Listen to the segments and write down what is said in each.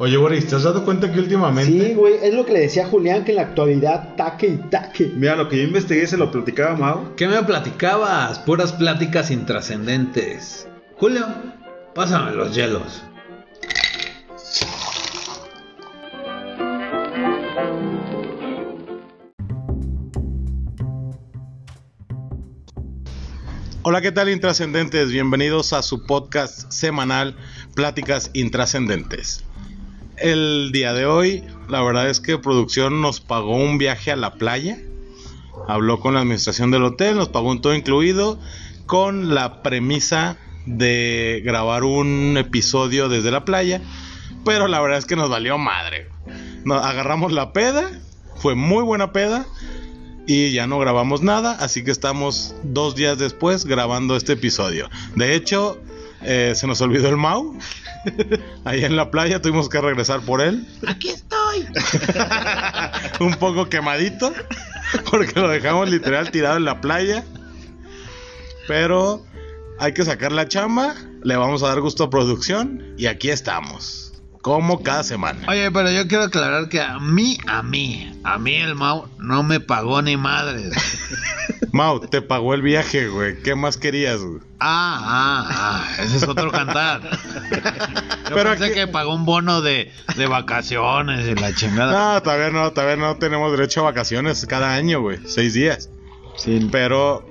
Oye, Boris, ¿te has dado cuenta que últimamente... Sí, güey, es lo que le decía a Julián, que en la actualidad taque y taque. Mira, lo que yo investigué se lo platicaba Mau. ¿Qué me platicabas? Puras pláticas intrascendentes. Julio, pásame los hielos. Hola, ¿qué tal intrascendentes? Bienvenidos a su podcast semanal Pláticas Intrascendentes. El día de hoy, la verdad es que producción nos pagó un viaje a la playa. Habló con la administración del hotel, nos pagó un todo incluido con la premisa de grabar un episodio desde la playa. Pero la verdad es que nos valió madre. Nos agarramos la peda, fue muy buena peda y ya no grabamos nada, así que estamos dos días después grabando este episodio. De hecho, eh, se nos olvidó el Mau. Ahí en la playa tuvimos que regresar por él. Aquí estoy. Un poco quemadito, porque lo dejamos literal tirado en la playa. Pero hay que sacar la chamba, le vamos a dar gusto a producción y aquí estamos. Como cada semana. Oye, pero yo quiero aclarar que a mí, a mí, a mí el Mau no me pagó ni madre. Mau, te pagó el viaje, güey. ¿Qué más querías, güey? Ah, ah, ah, ese es otro cantar. Yo Pero pensé aquí- que pagó un bono de, de vacaciones y la chingada. No, todavía no, todavía no tenemos derecho a vacaciones cada año, güey. Seis días. Sí. Pero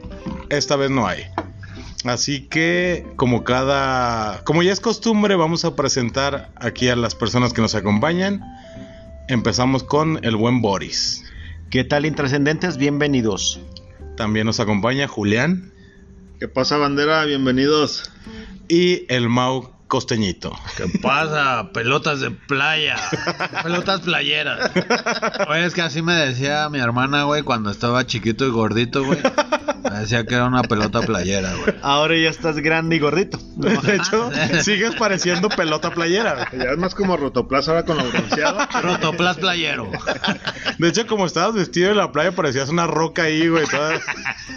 esta vez no hay. Así que, como cada. Como ya es costumbre, vamos a presentar aquí a las personas que nos acompañan. Empezamos con el buen Boris. ¿Qué tal, intrascendentes? Bienvenidos. También nos acompaña Julián ¿Qué pasa, bandera? Bienvenidos. y el Mau Costeñito. ¿Qué pasa? Pelotas de playa. Pelotas playeras. Oye, es que así me decía mi hermana, güey, cuando estaba chiquito y gordito, güey. Me decía que era una pelota playera, güey. Ahora ya estás grande y gordito. De hecho, sigues pareciendo pelota playera. güey. Ya es más como Rotoplas ahora con lo bronceado. Rotoplas playero. De hecho, como estabas vestido en la playa, parecías una roca ahí, güey. toda-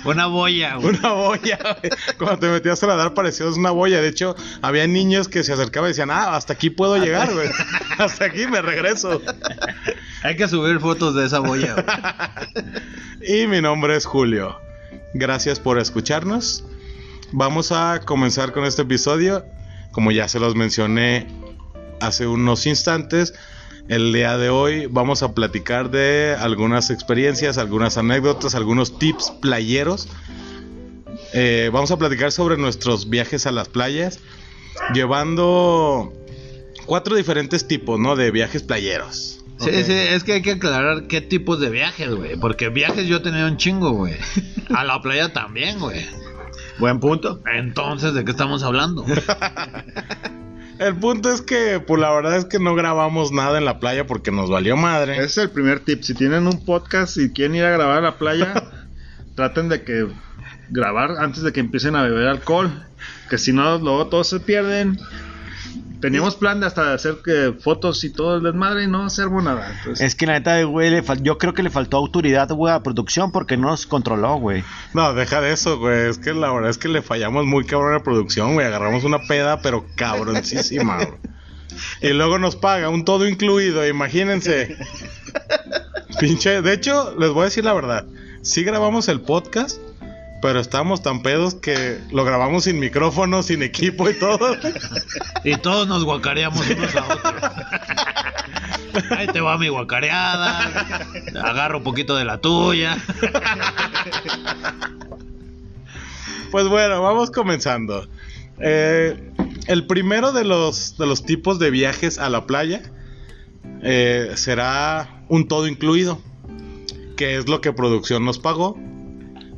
Una boya, güey. Una boya, güey. Cuando te metías a nadar parecías una boya. De hecho, había niños que se acercaban y decían, ah, hasta aquí puedo llegar, güey. Hasta aquí me regreso. Hay que subir fotos de esa boya, güey. Y mi nombre es Julio. Gracias por escucharnos. Vamos a comenzar con este episodio. Como ya se los mencioné hace unos instantes, el día de hoy vamos a platicar de algunas experiencias, algunas anécdotas, algunos tips playeros. Eh, vamos a platicar sobre nuestros viajes a las playas, llevando cuatro diferentes tipos, ¿no? De viajes playeros. Sí, sí, es que hay que aclarar qué tipos de viajes, güey. Porque viajes yo he tenido un chingo, güey. A la playa también, güey. Buen punto. Entonces, ¿de qué estamos hablando? El punto es que, pues la verdad es que no grabamos nada en la playa porque nos valió madre. Ese es el primer tip. Si tienen un podcast y quieren ir a grabar a la playa, traten de que grabar antes de que empiecen a beber alcohol. Que si no, luego todos se pierden. Teníamos plan de hasta hacer que fotos y todo el desmadre y no hacemos nada. Entonces, Es que la neta, güey, le fal- yo creo que le faltó autoridad, güey, a producción porque no nos controló, güey. No, deja de eso, güey. Es que la verdad es que le fallamos muy cabrón a la producción, güey. Agarramos una peda, pero cabroncísima, güey. Y luego nos paga un todo incluido, imagínense. Pinche. De hecho, les voy a decir la verdad. Sí grabamos el podcast, pero estábamos tan pedos que lo grabamos sin micrófono, sin equipo y todo. Y todos nos guacareamos unos a otros. Ahí te va mi guacareada. Agarro un poquito de la tuya. Pues bueno, vamos comenzando. Eh, el primero de los, de los tipos de viajes a la playa eh, será un todo incluido, que es lo que producción nos pagó.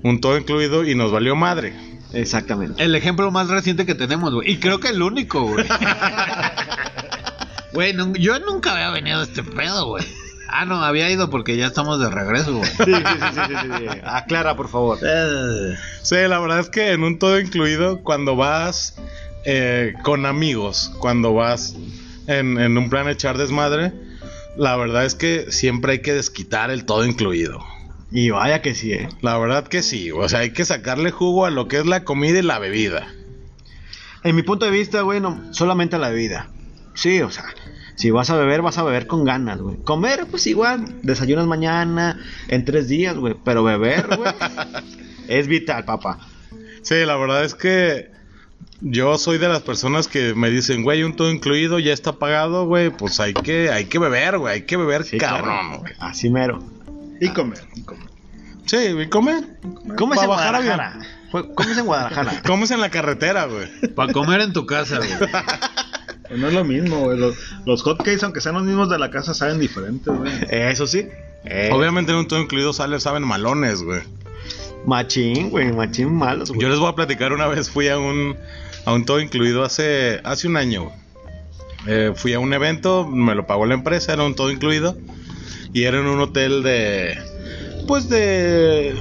Un todo incluido y nos valió madre. Exactamente. El ejemplo más reciente que tenemos, güey. Y creo que el único, güey. Güey, yo nunca había venido a este pedo, güey. Ah, no, había ido porque ya estamos de regreso, güey. Sí, sí, sí, sí, sí, sí. Aclara, por favor. Eh, Sí, la verdad es que en un todo incluido, cuando vas eh, con amigos, cuando vas en, en un plan echar desmadre, la verdad es que siempre hay que desquitar el todo incluido. Y vaya que sí, eh. La verdad que sí, o sea, hay que sacarle jugo a lo que es la comida y la bebida. En mi punto de vista, güey, no, solamente a la bebida. Sí, o sea, Si vas a beber, vas a beber con ganas, güey. Comer, pues igual, desayunas mañana, en tres días, güey. Pero beber, güey, es vital, papá. Sí, la verdad es que yo soy de las personas que me dicen, güey, un todo incluido ya está pagado, güey, pues hay que, hay que beber, güey, hay que beber Sí, cabrón, claro. güey. Así mero. Y comer. y comer. Sí, y come. ¿Cómo es en bajar Guadalajara? ¿Cómo es en Guadalajara? Comes en la carretera, güey. Para comer en tu casa, güey. Pues no es lo mismo, güey. Los, los hotcakes, aunque sean los mismos de la casa, saben diferentes, güey. Eso sí. Eh, Obviamente en un todo incluido sale, saben malones, güey. Machín, güey, machín malos, güey. Yo les voy a platicar una vez fui a un a un todo incluido hace hace un año. güey. Eh, fui a un evento, me lo pagó la empresa, era un todo incluido y era en un hotel de pues de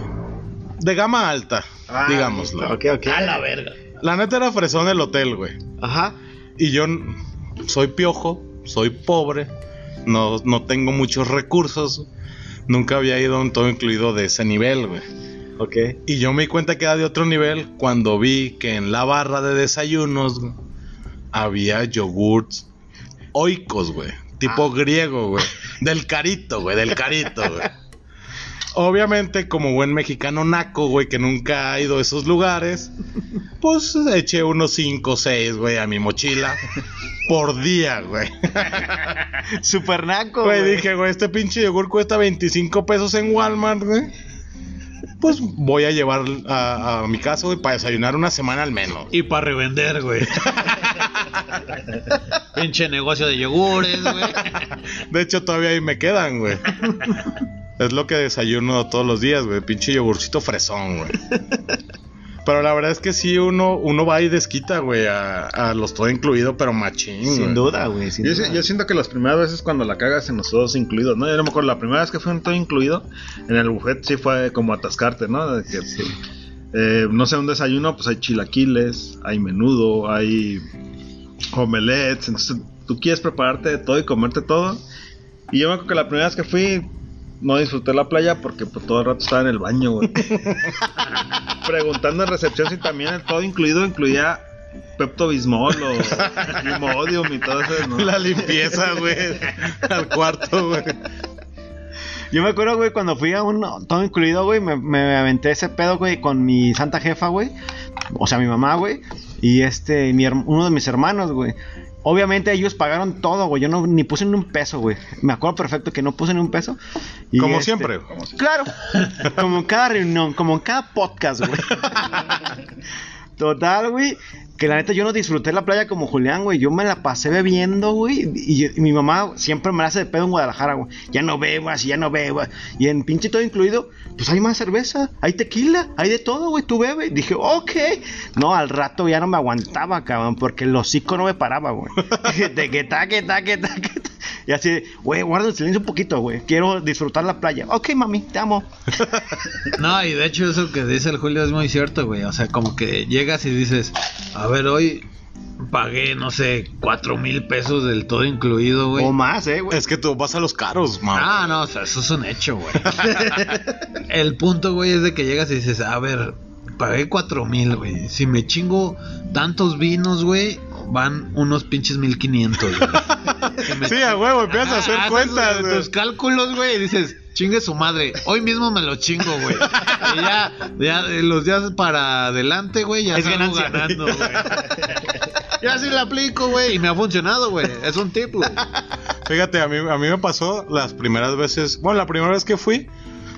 de gama alta, Ah, digámoslo. Ok, ok. verga. La neta era fresón el hotel, güey. Ajá. Y yo soy piojo, soy pobre, no, no tengo muchos recursos. Nunca había ido a un todo incluido de ese nivel, güey. Ok. Y yo me di cuenta que era de otro nivel cuando vi que en la barra de desayunos güey, había yogurts oicos, güey. Tipo griego, güey. Del carito, güey. Del carito, güey. Obviamente, como buen mexicano naco, güey, que nunca ha ido a esos lugares, pues eché unos 5 o 6, güey, a mi mochila por día, güey. Super naco, Güey, güey. dije, güey, este pinche yogur cuesta 25 pesos en Walmart, güey. Pues voy a llevar a, a mi casa, güey, para desayunar una semana al menos. Y para revender, güey. Pinche negocio de yogures, güey. De hecho, todavía ahí me quedan, güey. Es lo que desayuno todos los días, güey. Pinche yogurcito fresón, güey. Pero la verdad es que sí, uno, uno va y desquita, güey, a, a los todo incluido, pero machín, Sin güey. duda, güey. sin Yo, duda. si- yo siento que las primeras veces cuando la cagas en los todos incluidos, ¿no? Yo no me acuerdo, la primera vez que fue un todo incluido, en el buffet sí fue como atascarte, ¿no? De que, eh, no sé, un desayuno, pues hay chilaquiles, hay menudo, hay omelets, entonces tú quieres prepararte de todo y comerte todo. Y yo me acuerdo que la primera vez que fui, no disfruté la playa porque pues, todo el rato estaba en el baño, güey. Preguntando en recepción si también el todo incluido incluía Pepto Bismol o Imodium y todo eso, ¿no? La limpieza, güey, al cuarto, güey. Yo me acuerdo, güey, cuando fui a un todo incluido, güey, me, me aventé ese pedo, güey, con mi santa jefa, güey. O sea, mi mamá, güey. Y este, mi uno de mis hermanos, güey. Obviamente ellos pagaron todo, güey. Yo no ni puse ni un peso, güey. Me acuerdo perfecto que no puse ni un peso. Y, Como este, siempre. Claro. como en cada reunión, como en cada podcast, güey. Total, güey. Que la neta yo no disfruté la playa como Julián, güey. Yo me la pasé bebiendo, güey. Y, mi mamá siempre me la hace de pedo en Guadalajara, güey. Ya no bebas, ya no bebas. Y en pinche todo incluido, pues hay más cerveza, hay tequila, hay de todo, güey. Tú bebes. Dije, ok. No, al rato ya no me aguantaba, cabrón. Porque el hocico no me paraba, güey. de que ta, que ta, que ta, que. Y así, güey, guarda el silencio un poquito, güey. Quiero disfrutar la playa. Ok, mami, te amo. No, y de hecho eso que dice el Julio es muy cierto, güey. O sea, como que llegas y dices, a ver, hoy pagué, no sé, cuatro mil pesos del todo incluido, güey. O más, eh, güey. Es que tú vas a los caros, man. Ah, no, o sea, eso es un hecho, güey. el punto, güey, es de que llegas y dices, a ver, pagué cuatro mil, güey. Si me chingo tantos vinos, güey, van unos pinches mil quinientos. Si Sí, a huevo, empiezas a hacer Haces, cuentas, güey. Tus cálculos, güey, y dices, chingue su madre. Hoy mismo me lo chingo, güey. Y ya, ya los días para adelante, güey, ya Es salgo ganando, güey. Ya sí la aplico, güey, y me ha funcionado, güey. Es un tip, güey. Fíjate, a mí, a mí me pasó las primeras veces. Bueno, la primera vez que fui,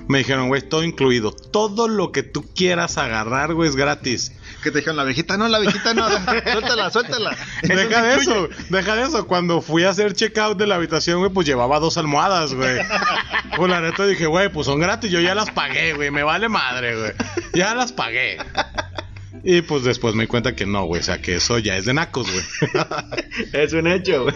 me dijeron, güey, todo incluido. Todo lo que tú quieras agarrar, güey, es gratis. Que te dijeron, la viejita no, la viejita no, suéltala, suéltala. Deja de eso, deja de eso. Cuando fui a hacer checkout de la habitación, güey, pues llevaba dos almohadas, güey. Pues la neta dije, güey, pues son gratis, yo ya las pagué, güey, me vale madre, güey. Ya las pagué. Y pues después me di cuenta que no, güey, o sea, que eso ya es de nacos, güey. Es un hecho, güey.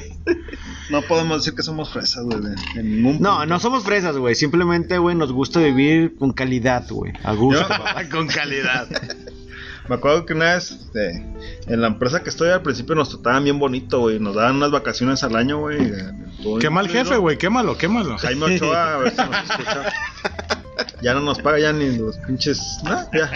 No podemos decir que somos fresas, güey, en ningún No, punto. no somos fresas, güey. Simplemente, güey, nos gusta vivir con calidad, güey. A gusto. Con calidad. Me acuerdo que una vez, este, en la empresa que estoy al principio nos trataban bien bonito, güey. Nos daban unas vacaciones al año, güey. Qué mal jefe, güey, quémalo, quémalo. Jaime Ochoa, a ver si nos escucha. Ya no nos paga ya ni los pinches. No, ya.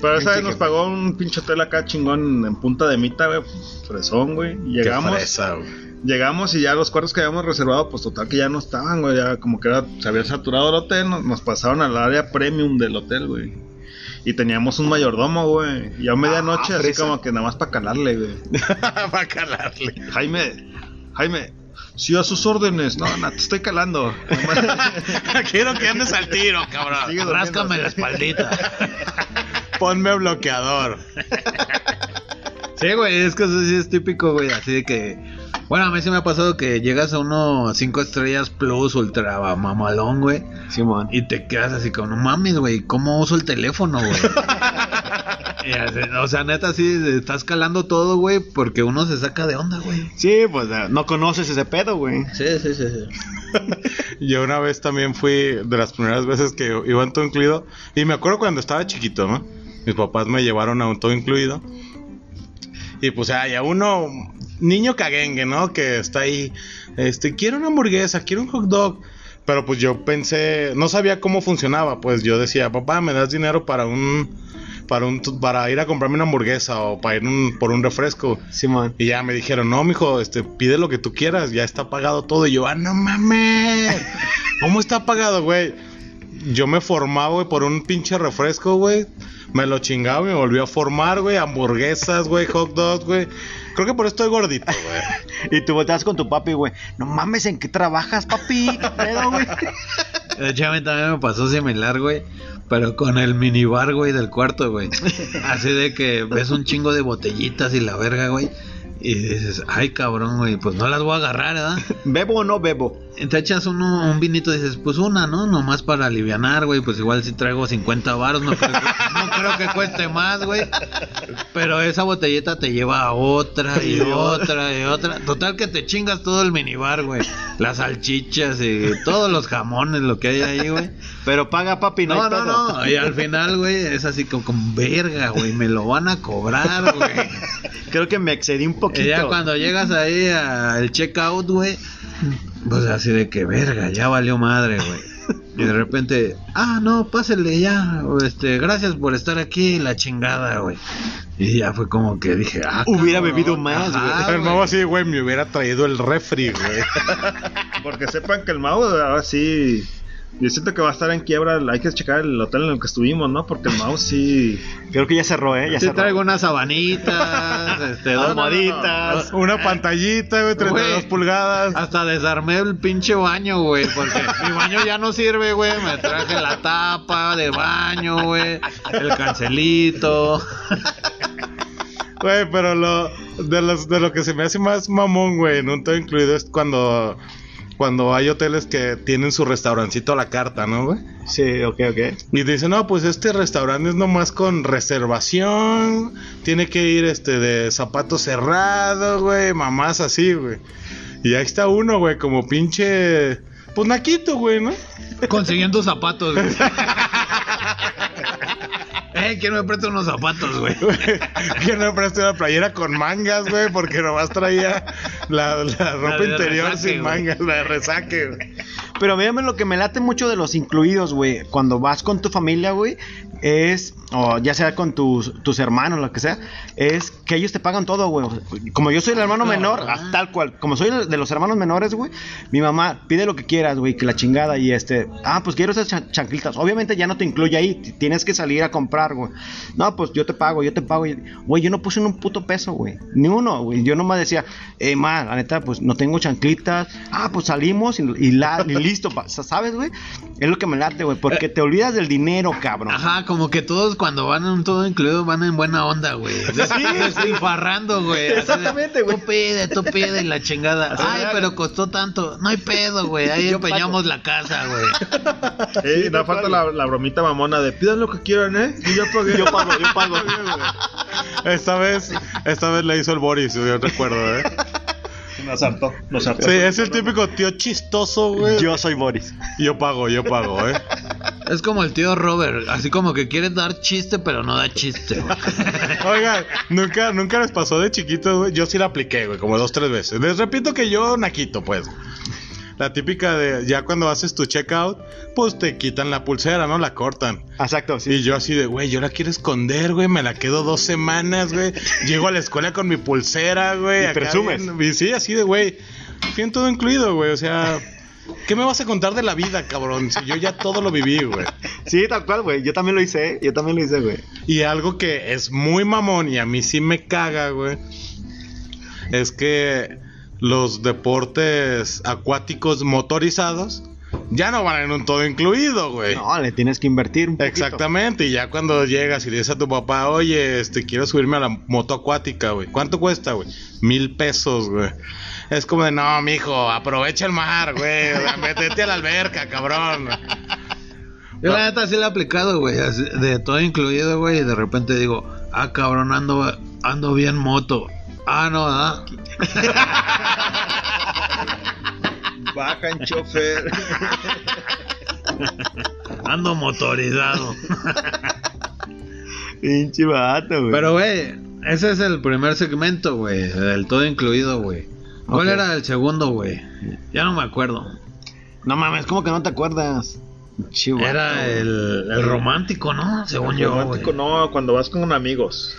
Pero esa vez nos pagó un pinche hotel acá chingón en Punta de Mita, güey. Fresón, güey. Qué Llegamos. fresa, güey. Llegamos y ya los cuartos que habíamos reservado, pues total que ya no estaban, güey. Ya como que era, se había saturado el hotel, nos, nos pasaron al área premium del hotel, güey. Y teníamos un mayordomo, güey. Y a medianoche, Ah, así como que nada más para calarle, güey. Va a calarle. Jaime, Jaime, sí a sus órdenes. No, no, te estoy calando. Quiero que andes al tiro, cabrón. Sigue Ráscame la espaldita. Ponme bloqueador. Sí, güey, es que eso sí es típico, güey. Así de que. Bueno, a mí sí me ha pasado que llegas a uno 5 estrellas plus ultra mamalón, güey. Simón. Y te quedas así como, no mames, güey, ¿cómo uso el teléfono, güey? Y así, o sea, neta, sí, estás calando todo, güey, porque uno se saca de onda, güey. Sí, pues eh, no conoces ese pedo, güey. Sí, sí, sí, sí. Yo una vez también fui de las primeras veces que iba en todo incluido. Y me acuerdo cuando estaba chiquito, ¿no? Mis papás me llevaron a un todo incluido. Y pues hay a uno, niño caguengue, ¿no? Que está ahí, este, quiero una hamburguesa, quiero un hot dog. Pero pues yo pensé, no sabía cómo funcionaba. Pues yo decía, papá, ¿me das dinero para un, para un, para ir a comprarme una hamburguesa o para ir un- por un refresco? Simón. Y ya me dijeron, no, mijo, este, pide lo que tú quieras, ya está pagado todo. Y yo, ah, no mames. ¿Cómo está pagado, güey? Yo me formaba, güey, por un pinche refresco, güey. Me lo chingaba y me volvió a formar, güey. Hamburguesas, güey, hot dogs, güey. Creo que por eso estoy gordito, güey. Y tú volteas con tu papi, güey. No mames, ¿en qué trabajas, papi? ¿Qué pedo, güey? De hecho, a mí también me pasó similar, güey. Pero con el minibar, güey, del cuarto, güey. Así de que ves un chingo de botellitas y la verga, güey. Y dices, ay, cabrón, güey, pues no las voy a agarrar, ¿verdad? ¿Bebo o no bebo? Te echas uno, un vinito y dices, pues una, ¿no? Nomás para alivianar, güey. Pues igual si traigo 50 baros, no creo, que, no creo que cueste más, güey. Pero esa botellita te lleva a otra y otra y otra. Total que te chingas todo el minibar, güey. Las salchichas y todos los jamones, lo que hay ahí, güey. Pero paga, papi, no, No, no, pedo. no. Y al final, güey, es así como, como verga, güey. Me lo van a cobrar, güey. Creo que me excedí un poquito. Y ya cuando llegas ahí al checkout, güey, pues así de que verga, ya valió madre, güey. Y de repente, ah, no, pásele ya, este, gracias por estar aquí, la chingada, güey. Y ya fue como que dije, ah, Hubiera cabrón, bebido más, güey. el mamá así, güey, me hubiera traído el refri, güey. Porque sepan que el Mau ahora sí. Yo siento que va a estar en quiebra. Hay que checar el hotel en el que estuvimos, ¿no? Porque el Mau sí. Creo que ya cerró, ¿eh? Ya Sí cerró. traigo unas sabanitas, este, dos Almohaditas. Una pantallita, güey, 32 Güey. pulgadas. Hasta desarmé el pinche baño, güey, porque mi baño ya no sirve, güey. Me traje la tapa de baño, güey, el cancelito. Güey, pero lo de, los, de lo que se me hace más mamón, güey, en un todo incluido es cuando, cuando hay hoteles que tienen su restaurancito a la carta, ¿no, güey? Sí, ok, ok. Y dicen, no, pues este restaurante es nomás con reservación, tiene que ir este de zapato cerrado, güey, mamás así, güey. Y ahí está uno, güey, como pinche, pues naquito, güey, ¿no? Consiguiendo zapatos, güey. Eh, ¿quién me presta unos zapatos, güey? que no preste una playera con mangas, güey, porque nomás traía la, la ropa interior resaque, sin mangas, la de resaque, güey. Pero mí lo que me late mucho de los incluidos, güey, cuando vas con tu familia, güey, es, o ya sea con tus, tus hermanos, lo que sea, es que ellos te pagan todo, güey. Como yo soy el hermano menor, ah, tal cual, como soy de los hermanos menores, güey, mi mamá pide lo que quieras, güey, que la chingada y este, ah, pues quiero esas chan- chanclitas. Obviamente ya no te incluye ahí, tienes que salir a comprar, güey. No, pues yo te pago, yo te pago. Güey, yo no puse ni un puto peso, güey. Ni uno, güey. Yo nomás decía, eh, ma, la neta, pues no tengo chanclitas. Ah, pues salimos y, y la, y listo, pa- ¿sabes, güey? Es lo que me late, güey, porque te olvidas del dinero, cabrón. Ajá, como que todos cuando van en todo incluido van en buena onda, güey. Despilfarrando, güey. Exactamente, güey. Tú pide, tú pide y la chingada. Ay, pero costó tanto. No hay pedo, güey. Ahí Yo empeñamos la casa, güey. Eh, no falta la, la bromita mamona de pidan lo que quieran, ¿eh? Y yo pagué. Yo pago, yo pago. Esta vez, esta vez le hizo el Boris, yo recuerdo, ¿eh? Nos hartó, nos hartó. Sí, es el típico tío chistoso, güey. Yo soy Boris. Yo pago, yo pago, ¿eh? Es como el tío Robert, así como que quiere dar chiste, pero no da chiste, güey. Oigan, nunca, nunca les pasó de chiquito, güey. Yo sí la apliqué, güey, como dos, tres veces. Les repito que yo naquito, pues. La típica de ya cuando haces tu checkout, pues te quitan la pulsera, ¿no? La cortan. Exacto, sí. Y yo así de, güey, yo la quiero esconder, güey, me la quedo dos semanas, güey. Llego a la escuela con mi pulsera, güey. Y presumes. bien- y sí, así de, güey, fui en todo incluido, güey, o sea... ¿Qué me vas a contar de la vida, cabrón? Si yo ya todo lo viví, güey. Sí, tal cual, güey. Yo también lo hice, yo también lo hice, güey. Y algo que es muy mamón y a mí sí me caga, güey. Es que los deportes acuáticos motorizados ya no van en un todo incluido, güey. No, le tienes que invertir un poquito. Exactamente, y ya cuando llegas y le dices a tu papá, oye, este, quiero subirme a la moto acuática, güey. ¿Cuánto cuesta, güey? Mil pesos, güey. Es como de, no, mijo, aprovecha el mar, güey. o sea, Métete a la alberca, cabrón. Yo la neta sí la he aplicado, güey. De todo incluido, güey. Y de repente digo, ah, cabrón, ando, ando bien moto. Ah, no, ah. Bajan chofer. Ando motorizado. Pinche vato, güey. Pero, güey, ese es el primer segmento, güey. Del todo incluido, güey. ¿Cuál era el segundo, güey? Ya no me acuerdo. No mames, ¿cómo que no te acuerdas? Vato, Era el, el romántico, ¿no? Según yo, Romántico, no, cuando vas con amigos.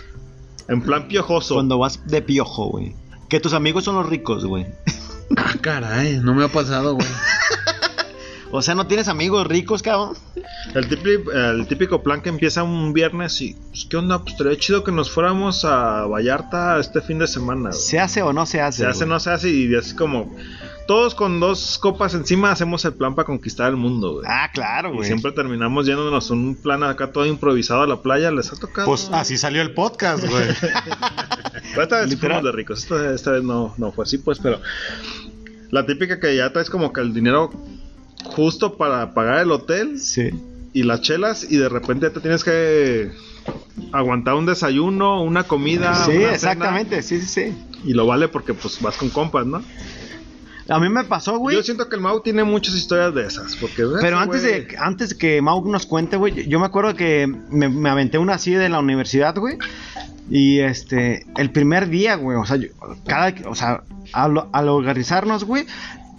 En plan piojoso. Cuando vas de piojo, güey. Que tus amigos son los ricos, güey. Ah, caray, no me ha pasado, güey. O sea, ¿no tienes amigos ricos, cabrón? El, típico, el típico plan que empieza un viernes y, pues, ¿qué onda? Pues estaría chido que nos fuéramos a Vallarta este fin de semana. güey. ¿Se hace o no se hace? Se hace, güey? no se hace y así como... Todos con dos copas encima hacemos el plan para conquistar el mundo, güey. Ah, claro, y güey. siempre terminamos yéndonos un plan acá todo improvisado a la playa. ¿Les ha tocado? Pues así salió el podcast, güey. Pero esta vez fuimos de ricos. Esta, esta vez no, no fue así, pues, pero... La típica que ya traes como que el dinero justo para pagar el hotel Sí. y las chelas y de repente te tienes que aguantar un desayuno, una comida. Sí, una cena, exactamente, sí, sí, sí. y lo vale porque pues vas con compas, ¿no? A mí me pasó, güey. Yo siento que el Mau tiene muchas historias de esas, porque Pero antes güey- de, antes que Mau nos cuente, güey, yo me acuerdo que me, me aventé una así de la universidad, güey. Y este, el primer día, güey, o sea, yo- cada, o sea, al, al organizarnos, güey,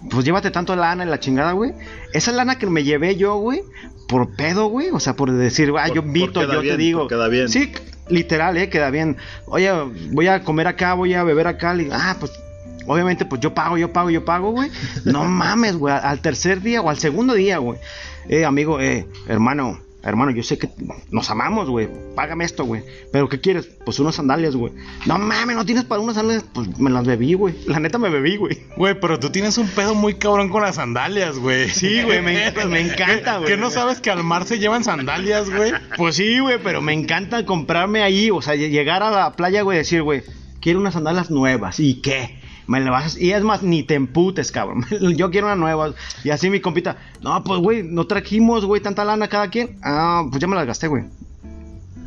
pues llévate tanto lana y la chingada, güey. Esa lana que me llevé yo, güey, por pedo, güey, o sea, por decir, ah, Por- yo invito, yo bien, te digo. queda bien. Sí, literal, eh, queda bien. Oye, voy a comer acá, voy a beber acá, le digo, ah, pues Obviamente, pues yo pago, yo pago, yo pago, güey. No mames, güey. Al tercer día o al segundo día, güey. Eh, amigo, eh, hermano, hermano, yo sé que nos amamos, güey. Págame esto, güey. Pero ¿qué quieres? Pues unas sandalias, güey. No mames, no tienes para unas sandalias. Pues me las bebí, güey. La neta me bebí, güey. Güey, pero tú tienes un pedo muy cabrón con las sandalias, güey. Sí, güey, me, pues, me encanta, güey. ¿Que no sabes que al mar se llevan sandalias, güey? Pues sí, güey, pero me encanta comprarme ahí, o sea, ll- llegar a la playa, güey, y decir, güey, quiero unas sandalias nuevas. ¿Y qué? Me le vas Y es más, ni te emputes, cabrón. Yo quiero una nueva. Y así mi compita, no, pues, güey, no trajimos, güey, tanta lana cada quien. Ah, pues ya me las gasté, güey.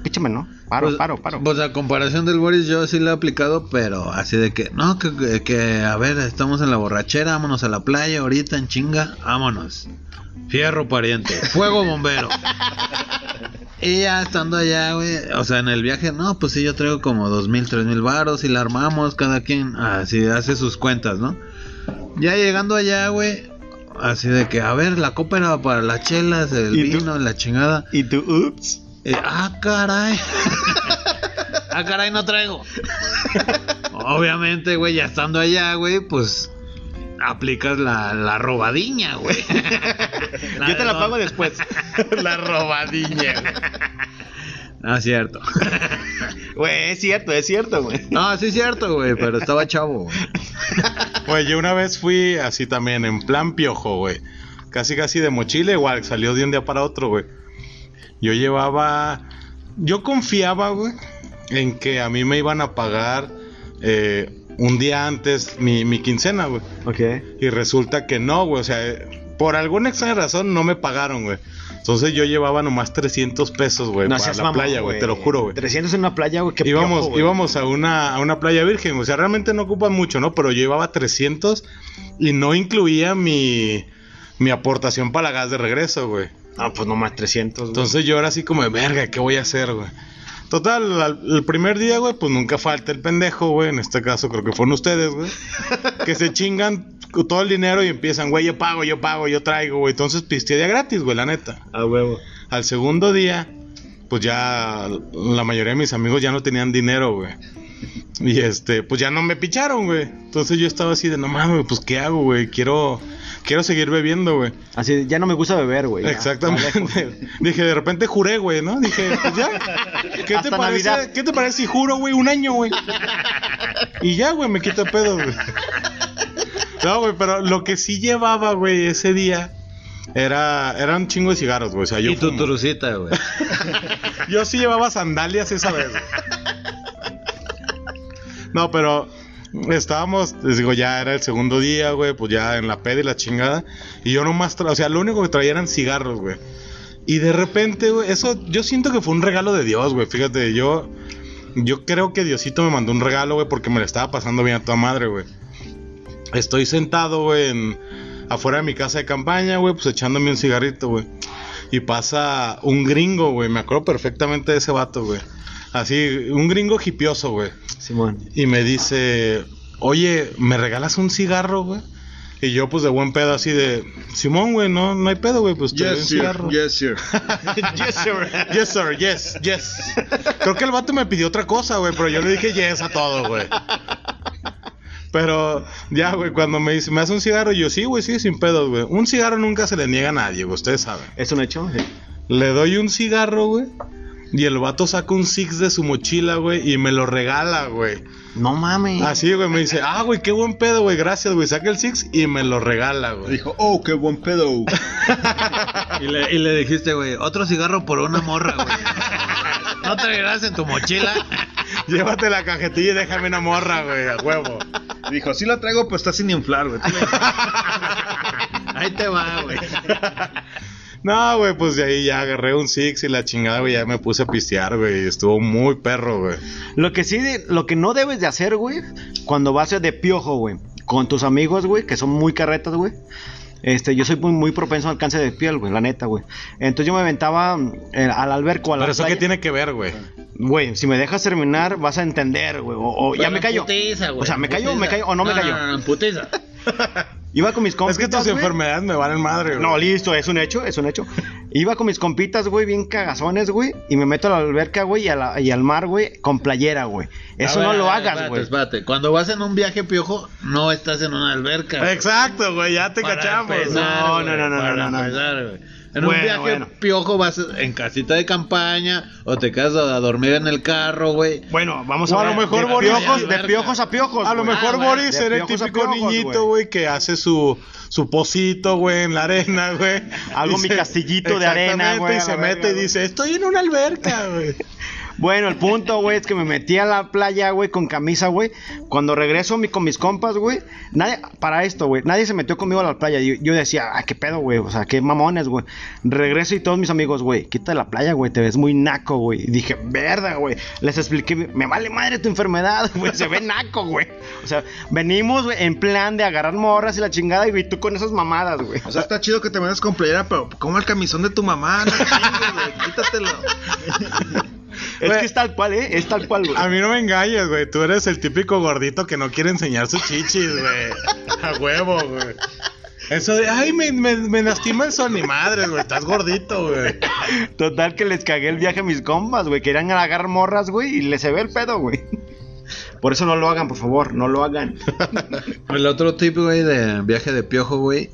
Píchame, ¿no? Paro, Pues- paro, paro. Pues a comparación del Boris, yo sí lo he aplicado, pero así de que, no, que, que- que, a ver, estamos en la borrachera, vámonos a la playa ahorita en chinga, vámonos. Fierro pariente, fuego bombero. y ya estando allá, güey, o sea, en el viaje, no, pues sí, yo traigo como dos mil, tres mil varos y la armamos, cada quien así hace sus cuentas, ¿no? Ya llegando allá, güey, así de que, a ver, la copa era para las chelas, el vino, la chingada. Y tú, ups. Eh, ah, caray. ah, caray, no traigo. Obviamente, güey, ya estando allá, güey, pues aplicas la, la robadiña, güey. Yo te la pago después. La robadiña. No, es cierto. Güey, es cierto, es cierto, güey. No, sí es cierto, güey, pero estaba chavo. güey. Güey, yo una vez fui así también, en plan piojo, güey. Casi, casi de mochila, igual, salió de un día para otro, güey. Yo llevaba. Yo confiaba, güey, en que a mí me iban a pagar eh, un día antes mi, mi quincena, güey. Ok. Y resulta que no, güey. O sea, por alguna extraña razón no me pagaron, güey. Entonces yo llevaba nomás 300 pesos, güey, No para la mamón, playa, güey. Te lo juro, güey. 300 en una playa, güey, qué Íbamos, piojo, íbamos a una, a una playa virgen, o sea, realmente no ocupan mucho, ¿no? Pero yo llevaba 300 y no incluía mi, mi aportación para la gas de regreso, güey. Ah, pues nomás 300, güey. Entonces yo era así como de verga, ¿qué voy a hacer, güey? Total, al- el primer día, güey, pues nunca falta el pendejo, güey. En este caso creo que fueron ustedes, güey. que se chingan todo el dinero y empiezan, güey, yo pago, yo pago, yo traigo, güey. Entonces pisteé día gratis, güey, la neta. A huevo. Al segundo día, pues ya la mayoría de mis amigos ya no tenían dinero, güey. Y este, pues ya no me picharon, güey. Entonces yo estaba así de, no mames, güey, pues ¿qué hago, güey? Quiero, quiero seguir bebiendo, güey. Así, ya no me gusta beber, güey. Exactamente. Dije, de repente juré, güey, ¿no? Dije, pues ya. ¿Qué te, parece, Navidad. ¿Qué te parece si juro, güey, un año, güey? Y ya, güey, me quita pedo, güey. No, güey, pero lo que sí llevaba, güey, ese día era, era un chingo de cigarros, güey. O sea, yo, Y tu turucita, güey. yo sí llevaba sandalias esa vez, güey. No, pero estábamos, les digo, ya era el segundo día, güey, pues ya en la peda y la chingada. Y yo nomás, o sea, lo único que traía eran cigarros, güey. Y de repente, güey, eso yo siento que fue un regalo de Dios, güey. Fíjate, yo, yo creo que Diosito me mandó un regalo, güey, porque me lo estaba pasando bien a toda madre, güey. Estoy sentado, güey, en, afuera de mi casa de campaña, güey, pues echándome un cigarrito, güey. Y pasa un gringo, güey. Me acuerdo perfectamente de ese vato, güey. Así, un gringo hipioso, güey. Simón. Y me dice, oye, ¿me regalas un cigarro, güey? Y yo, pues, de buen pedo, así de, Simón, güey, no, no hay pedo, güey, pues te doy un Yes, sir. cigarro. Yes, sir. yes, sir. Yes, sir, yes, yes. Creo que el vato me pidió otra cosa, güey, pero yo le dije yes a todo, güey. Pero ya, güey, cuando me dice, ¿me hace un cigarro? Yo, sí, güey, sí, sin pedos, güey. Un cigarro nunca se le niega a nadie, güey, ustedes saben. ¿Es un hecho? Sí. Le doy un cigarro, güey. Y el vato saca un six de su mochila, güey, y me lo regala, güey. No mames. Así, güey, me dice, ah, güey, qué buen pedo, güey, gracias, güey. Saca el six y me lo regala, güey. Dijo, oh, qué buen pedo. Y le, y le dijiste, güey, otro cigarro por una morra, güey. ¿No traerás en tu mochila? Llévate la cajetilla y déjame una morra, güey, a huevo. Dijo, sí la traigo, pero está sin inflar, güey. Ahí te va, güey. No, güey, pues de ahí ya agarré un six y la chingada, güey, ya me puse a pistear, güey. y Estuvo muy perro, güey. Lo que sí, de- lo que no debes de hacer, güey, cuando vas de piojo, güey, con tus amigos, güey, que son muy carretas, güey. Este, yo soy muy, muy propenso al cáncer de piel, güey, la neta, güey. Entonces yo me aventaba eh, al alberco, a la Pero eso qué playa. tiene que ver, güey. Güey, si me dejas terminar, vas a entender, güey. O, o ya me callo. O sea, me callo, me callo o no me callo. No, no, no. Iba con mis compitas. Es que tus güey. enfermedades me valen madre, güey. No, listo, es un hecho, es un hecho. Iba con mis compitas, güey, bien cagazones, güey. Y me meto a la alberca, güey, y, a la- y al mar, güey, con playera, güey. Eso no lo ver, hagas, espérate, güey. Espérate, cuando vas en un viaje piojo, no estás en una alberca. güey. Exacto, güey, ya te Para cachamos. empezar, No, güey, no, no, no, para no, no, no. empezar, güey. En Bueno, un viaje bueno. piojo vas en casita de campaña o te quedas a dormir en el carro, güey. Bueno, vamos O a a lo mejor de Boris- piojos, de piojos a piojos. A lo güey. mejor Ah, Boris era el típico piojos, niñito, güey, que hace su, su pocito, güey, en la arena, güey. Hago mi castillito de arena, güey, Y se mete y dice, estoy en una alberca, güey. Bueno, el punto, güey, es que me metí a la playa, güey, con camisa, güey. Cuando regreso mi, con mis compas, güey, nadie, para esto, güey, nadie se metió conmigo a la playa. Yo, yo decía, ay, qué pedo, güey, o sea, qué mamones, güey. Regreso y todos mis amigos, güey, quita la playa, güey, te ves muy naco, güey. Y dije, verga, güey. Les expliqué, me vale madre tu enfermedad, güey, se ve naco, güey. O sea, venimos, güey, en plan de agarrar morras y la chingada, y güey, tú con esas mamadas, güey. O sea, está chido que te metas con playera, pero como el camisón de tu mamá, no chingues, güey, quítatelo. Es Güey. que es tal cual, ¿eh? Es tal cual, güey. A mí no me engañes, güey. Tú eres el típico gordito que no quiere enseñar sus chichis, güey. A huevo, güey. Eso de, ay, me, me, me lastima el sol, ni madre, güey. Estás gordito, güey. Total que les cagué el viaje a mis compas, güey. Querían agarrar morras, güey, y les se ve el pedo, güey. Por eso no lo hagan, por favor, no lo hagan. El otro tip, güey, de viaje de piojo, güey.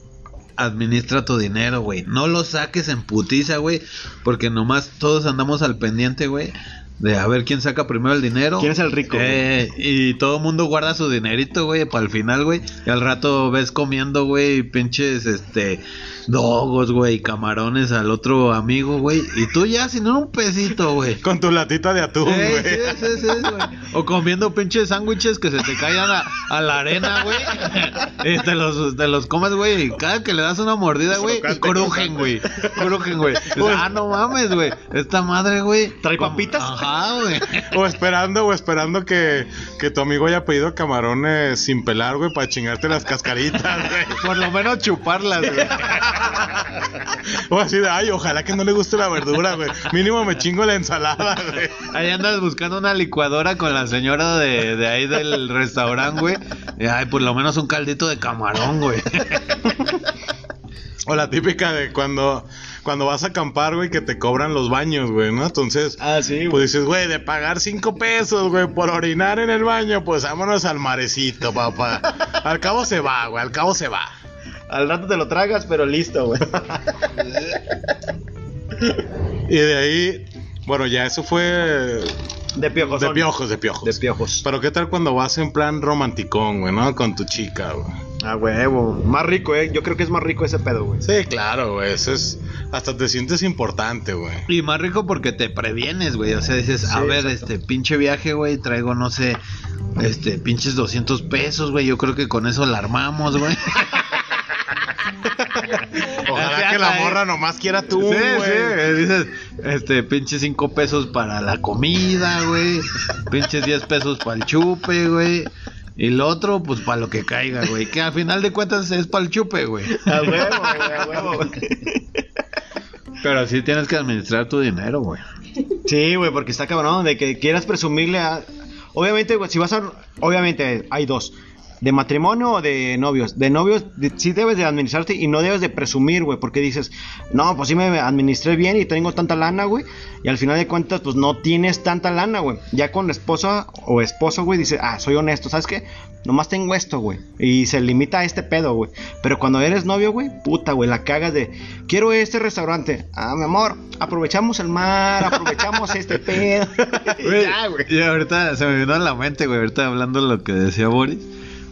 Administra tu dinero, güey. No lo saques en putiza, güey. Porque nomás todos andamos al pendiente, güey. De a ver quién saca primero el dinero. ¿Quién es el rico? Eh, y todo el mundo guarda su dinerito, güey, para el final, güey. Y al rato ves comiendo, güey, pinches, este, dogos, güey, camarones al otro amigo, güey. Y tú ya sin un pesito, güey. Con tu latita de atún, Sí, güey. sí, sí, sí, güey. O comiendo pinches sándwiches que se te caigan a, a la arena, güey. Y te los, te los comes, güey. Y cada que le das una mordida, güey, crujen, güey. Crujen, güey. Ah, no mames, güey. Esta madre, güey. ¿Trae papitas? Ajá, güey. O esperando, o esperando que, que tu amigo haya pedido camarones sin pelar, güey, para chingarte las cascaritas, güey. Por lo menos chuparlas, güey. O así de, ay, ojalá que no le guste la verdura, güey. Mínimo me chingo la ensalada, güey. Ahí andas buscando una licuadora con la señora de, de ahí del restaurante, güey. Y, Ay, por lo menos un caldito de camarón, güey. O la típica de cuando, cuando vas a acampar, güey, que te cobran los baños, güey, ¿no? Entonces, Ah, sí, pues dices, güey, de pagar cinco pesos, güey, por orinar en el baño, pues vámonos al marecito, papá. Al cabo se va, güey, al cabo se va. Al rato te lo tragas, pero listo, güey. Y de ahí, bueno, ya eso fue De piojos. de son. piojos, de piojos. De piojos. Pero qué tal cuando vas en plan romanticón, güey, ¿no? Con tu chica, güey. Ah, huevo. Más rico, eh. Yo creo que es más rico ese pedo, güey. Sí, claro, güey, eso es... Hasta te sientes importante, güey. Y más rico porque te previenes, güey. O sea, dices, a ver, exacto. este pinche viaje, güey, traigo, no sé, este, pinches 200 pesos, güey. Yo creo que con eso la armamos, güey. Ojalá que la morra eh. nomás quiera tú, Sí, güey. sí, güey, dices, este, pinches 5 pesos para la comida, güey. Pinches 10 pesos para el chupe, güey. Y lo otro, pues para lo que caiga, güey. Que al final de cuentas es para el chupe, güey. A huevo, güey, a huevo, güey. Pero sí tienes que administrar tu dinero, güey. Sí, güey, porque está cabrón de que quieras presumirle a... Obviamente, güey, si vas a... Obviamente, hay dos. De matrimonio o de novios. De novios de- sí debes de administrarte y no debes de presumir, güey, porque dices, no, pues sí me administré bien y tengo tanta lana, güey. Y al final de cuentas, pues no tienes tanta lana, güey. Ya con la esposa o esposo, güey, dices, ah, soy honesto, ¿sabes qué? Nomás tengo esto, güey. Y se limita a este pedo, güey. Pero cuando eres novio, güey, puta, güey, la cagas de, quiero este restaurante. Ah, mi amor, aprovechamos el mar, aprovechamos este pedo. Ya, güey. Y ahorita se me vino a la mente, güey, ahorita hablando de lo que decía Boris.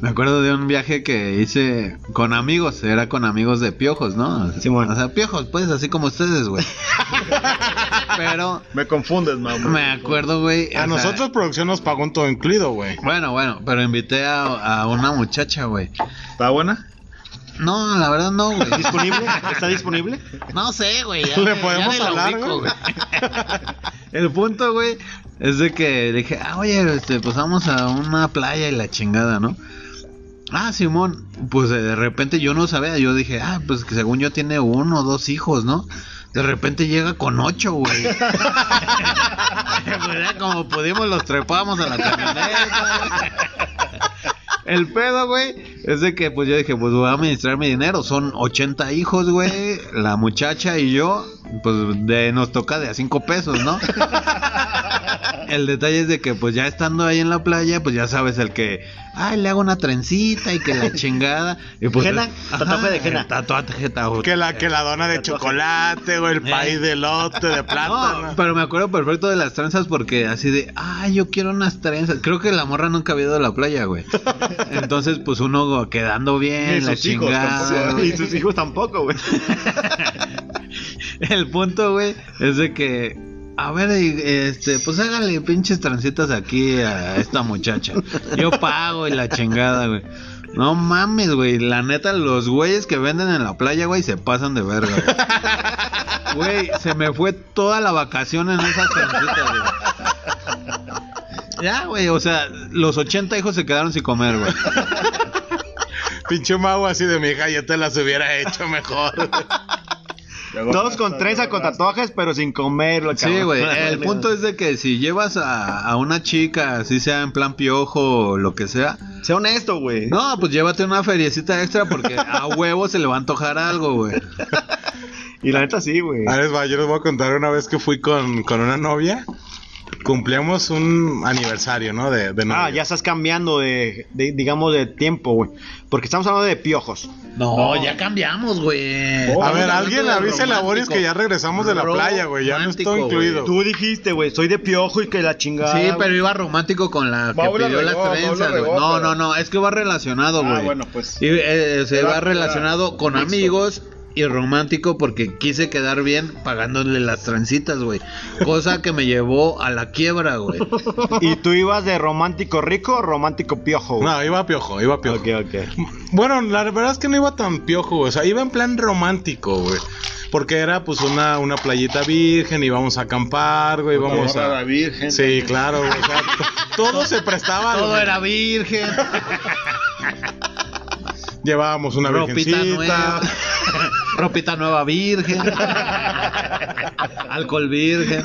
Me acuerdo de un viaje que hice con amigos, era con amigos de piojos, ¿no? Simón. O sea, piojos, pues, así como ustedes, güey. Pero Me confundes, mamá. me acuerdo, güey. A sea, nosotros producción nos pagó un todo incluido, güey. Bueno, bueno, pero invité a, a una muchacha, güey. ¿Está buena? No, la verdad no, güey. ¿Disponible? ¿Está disponible? No sé, güey. ya ¿Le podemos hablar, ubico, güey? El punto, güey, es de que dije, ah, oye, este, pues vamos a una playa y la chingada, ¿no? Ah, Simón, pues eh, de repente yo no sabía, yo dije, ah, pues que según yo tiene uno o dos hijos, ¿no? De repente llega con ocho, güey. Pues como pudimos los trepamos a la camioneta. El pedo, güey, es de que pues yo dije, pues voy a administrar mi dinero. Son 80 hijos, güey. La muchacha y yo, pues de, nos toca de a 5 pesos, ¿no? El detalle es de que pues ya estando ahí en la playa, pues ya sabes el que, ay, le hago una trencita y que la chingada. Y pues, Jena, tatuaje de jena. Tatuaje. Que la, que la dona de chocolate, güey, el país de lote, de plátano. No, pero me acuerdo perfecto de las trenzas porque así de, ay, yo quiero unas trenzas. Creo que la morra nunca había ido a la playa, güey. Entonces, pues uno quedando bien, Ni la hijos chingada. Y sus hijos tampoco, güey. El punto, güey, es de que, a ver, este, pues hágale pinches trencitas aquí a esta muchacha. Yo pago y la chingada, güey. No mames, güey. La neta, los güeyes que venden en la playa, güey, se pasan de verga. Güey, se me fue toda la vacación en esas trencitas, güey. Ya, güey, o sea, los 80 hijos se quedaron sin comer, güey. Pinche mago así de mi hija, yo te las hubiera hecho mejor. Luego- Todos con trenza, con tatuajes, pero sin comerlo, Sí, güey. El punto es de que si llevas a, a una chica, así sea en plan piojo o lo que sea, Sea honesto, güey. no, pues llévate una feriecita extra porque a huevo se le va a antojar algo, güey. Y la neta sí, güey. A ver, va, yo les voy a contar una vez que fui con, con una novia. Cumplíamos un aniversario, ¿no? De, de. Ah, ya estás cambiando de, de, digamos, de tiempo, güey. Porque estamos hablando de piojos. No, ya cambiamos, güey. A ver, alguien avísele a Boris que ya regresamos de la playa, güey. Ya no está incluido. Tú dijiste, güey, soy de piojo y que la chingada. Sí, pero iba romántico con la que Paula pidió regó, las trenzas, güey. No, pero- no, no, es que va relacionado, Ah, güey. bueno, pues. Y, eh, se va relacionado con mixto. amigos y romántico porque quise quedar bien pagándole las trencitas, güey. Cosa que me llevó a la quiebra, güey. ¿Y tú ibas de romántico rico o romántico piojo, güey? No, iba piojo, iba piojo. Ok, ok. Bueno, la verdad es que no iba tan piojo, güey. O sea, iba en plan romántico, güey. Porque era pues una, una playita virgen, íbamos a acampar, güey, La íbamos a... era virgen. Sí, claro, güey. O sea, todo se prestaba. Todo güey. era virgen. Llevábamos una Ropita virgencita. Ropita nueva virgen. Alcohol virgen.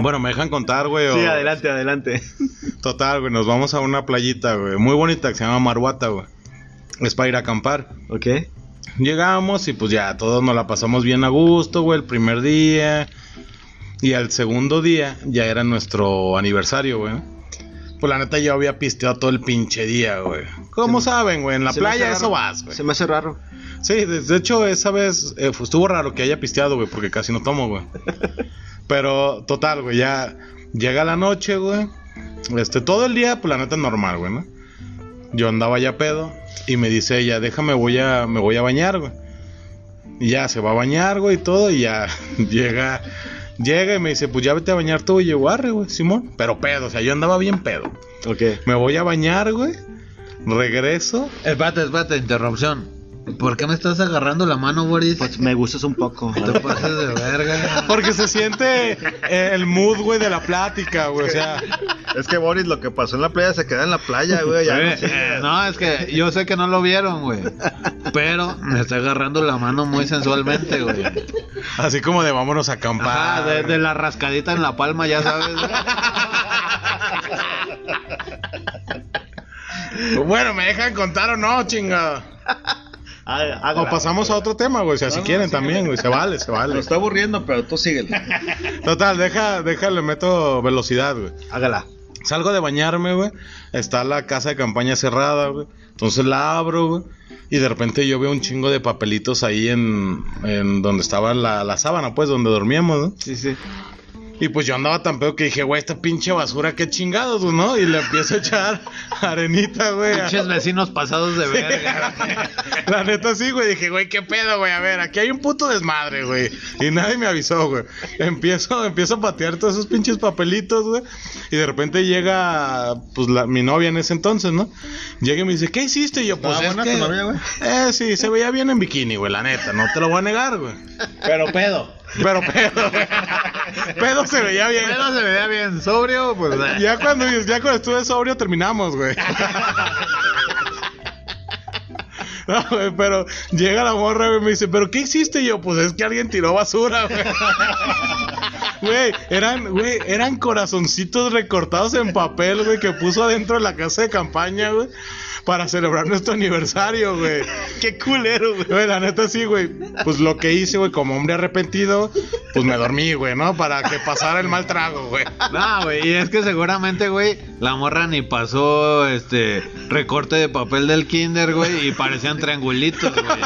Bueno, me dejan contar, güey. o- Sí, adelante, adelante. Total, güey, nos vamos a una playita, güey, muy bonita que se llama Maruata, güey. Es para ir a acampar. ¿Ok? Llegamos y pues ya todos nos la pasamos bien a gusto, güey, el primer día. Y al segundo día ya era nuestro aniversario, güey. Pues la neta yo había pisteado todo el pinche día, güey. ¿Cómo saben, güey? En la playa eso vas, güey. Se me hace raro. Sí, de, de hecho esa vez eh, fue- estuvo raro que haya pisteado, güey, porque casi no tomo, güey. Pero total, güey, ya llega la noche, güey. Este, todo el día, pues la neta normal, güey, ¿no? Yo andaba ya pedo y me dice ella, déjame, voy a, me voy a bañar, güey. Y ya se va a bañar, güey, y todo, y ya llega, llega y me dice, pues ya vete a bañar tú, y yo, arre, güey, Simón. Pero pedo, o sea, yo andaba bien pedo. Ok. Me voy a bañar, güey. Regreso. Espérate, espérate, interrupción. ¿Por qué me estás agarrando la mano, Boris? Pues me gustas un poco. te pases de verga. Porque se siente eh, el mood, güey, de la plática, güey. O sea, Es que Boris, lo que pasó en la playa se queda en la playa, güey. Ya no eh, es que yo sé que no lo vieron, güey. Pero me está agarrando la mano muy sensualmente, güey. así como de vámonos a Ajá, acampar. de, de la rascadita en la palma, ya sabes. Bueno, ¿me dejan contar o no, chinga? O pasamos a otro tema, güey. O sea, si No, quieren síguele. también, güey. Se vale, se Me vale. está aburriendo, pero tú síguele. Total, deja, déjale, meto velocidad, güey. Hágala. Salgo de bañarme, güey. Está la casa de campaña cerrada, güey. Entonces la abro, güey. Y de repente yo veo un chingo de papelitos ahí en, en donde estaba la, la sábana, pues, donde dormíamos, ¿no? Sí, sí. Y pues yo andaba tan pedo que dije, güey, esta pinche basura, qué chingados, ¿no? Y le empiezo a echar arenita, güey. Pinches vecinos pasados de verga. La neta sí, güey. Dije, güey, qué pedo, güey. A ver, aquí hay un puto desmadre, güey. Y nadie me avisó, güey. Empiezo, empiezo a patear todos esos pinches papelitos, güey. Y de repente llega, pues, la, mi novia en ese entonces, ¿no? Llega y me dice, ¿qué hiciste? Y yo, pues, ¿Estaba es buena que... tu novia, güey? Eh, sí, se veía bien en bikini, güey, la neta. No te lo voy a negar, güey. Pero pedo. Pero pedo. Pedo se veía bien. Pero se veía bien sobrio, pues. eh. Ya cuando, ya cuando estuve sobrio terminamos, güey. No, güey, pero llega la morra güey, y me dice, ¿pero qué hiciste? Y yo, pues es que alguien tiró basura, güey. Güey, eran, güey, eran corazoncitos recortados en papel, güey, que puso adentro de la casa de campaña, güey, para celebrar nuestro aniversario, güey. Qué culero, güey. Güey, la neta sí, güey. Pues lo que hice, güey, como hombre arrepentido, pues me dormí, güey, ¿no? Para que pasara el mal trago, güey. No, güey, y es que seguramente, güey, la morra ni pasó este recorte de papel del kinder, güey, y parecían triangulitos, güey.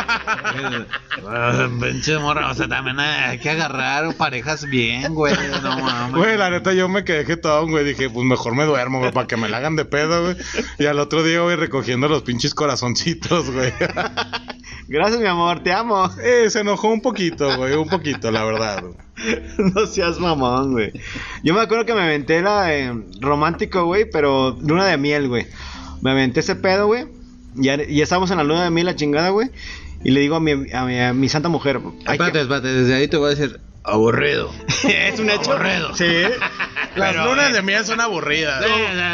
Pinche morra, o sea, también hay que agarrar parejas bien, güey, no mames. Güey, la neta yo me quedé jetón, güey. Dije, pues mejor me duermo, güey, para que me la hagan de pedo, güey. Y al otro día, güey, recogiendo los pinches corazoncitos, güey. Gracias, mi amor, te amo. Eh, se enojó un poquito, güey, un poquito, la verdad. No seas mamón, güey. Yo me acuerdo que me aventé la eh, romántico, güey, pero luna de miel, güey. Me aventé ese pedo, güey. Ya, ya estábamos en la luna de miel, la chingada, güey. Y le digo a mi, a mi, a mi santa mujer. Espérate, espérate, desde ahí te voy a decir aburrido. es un hecho. Aburrido. Sí. Las Pero, lunas de miel son aburridas.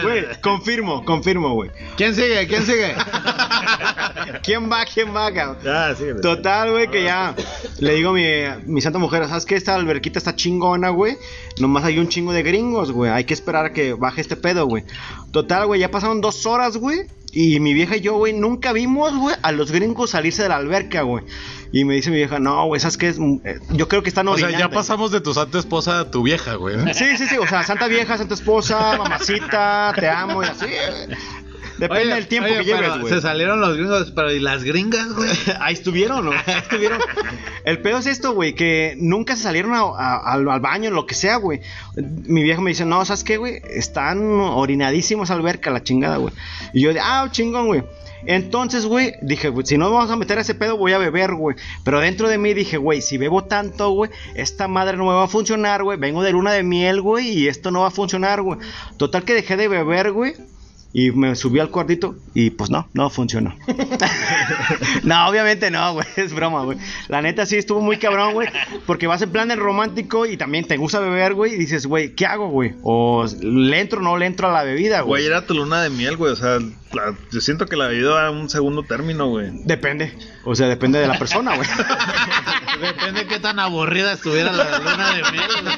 Güey, confirmo, confirmo, güey. ¿Quién sigue? ¿Quién sigue? ¿Quién va? ¿Quién va, cabrón? Ya, síguele. Total, güey, que ya le digo a mi, mi santa mujer, ¿sabes qué? Esta alberquita está chingona, güey. Nomás hay un chingo de gringos, güey. Hay que esperar a que baje este pedo, güey. Total, güey, ya pasaron dos horas, güey. Y mi vieja y yo, güey, nunca vimos, güey, a los gringos salirse de la alberca, güey. Y me dice mi vieja, no, güey, ¿sabes qué? Es, Eh, Yo creo que están O sea, orinando. ya pasamos de tu santa esposa a tu vieja, güey. ¿eh? Sí, sí, sí, o sea, santa vieja, santa esposa, mamacita, te amo y así. Depende Oye, del tiempo oye, que lleves, güey. Se salieron los gringos, pero ¿y las gringas, güey? Ahí estuvieron, ¿no? Ahí estuvieron. El pedo es esto, güey, que nunca se salieron a- a- al, al baño, lo que sea, güey. Mi vieja me dice, no, ¿sabes qué, güey? Están orinadísimos al alberca, la chingada, güey. Y yo, de, ah, chingón, güey. Entonces, güey, dije, güey, si no vamos a meter a ese pedo, voy a beber, güey. Pero dentro de mí dije, güey, si bebo tanto, güey, esta madre no me va a funcionar, güey. Vengo de luna de miel, güey, y esto no va a funcionar, güey. Total que dejé de beber, güey. Y me subí al cuartito y pues no, no funcionó. no, obviamente no, güey, es broma, güey. La neta sí estuvo muy cabrón, güey, porque vas en plan romántico y también te gusta beber, güey, y dices, güey, ¿qué hago, güey? O le entro o no le entro a la bebida, Güey, güey. era tu luna de miel, güey. O sea, la- yo siento que la va a un segundo término, güey. Depende, o sea, depende de la persona, güey. Depende de qué tan aburrida estuviera la luna de miel. güey.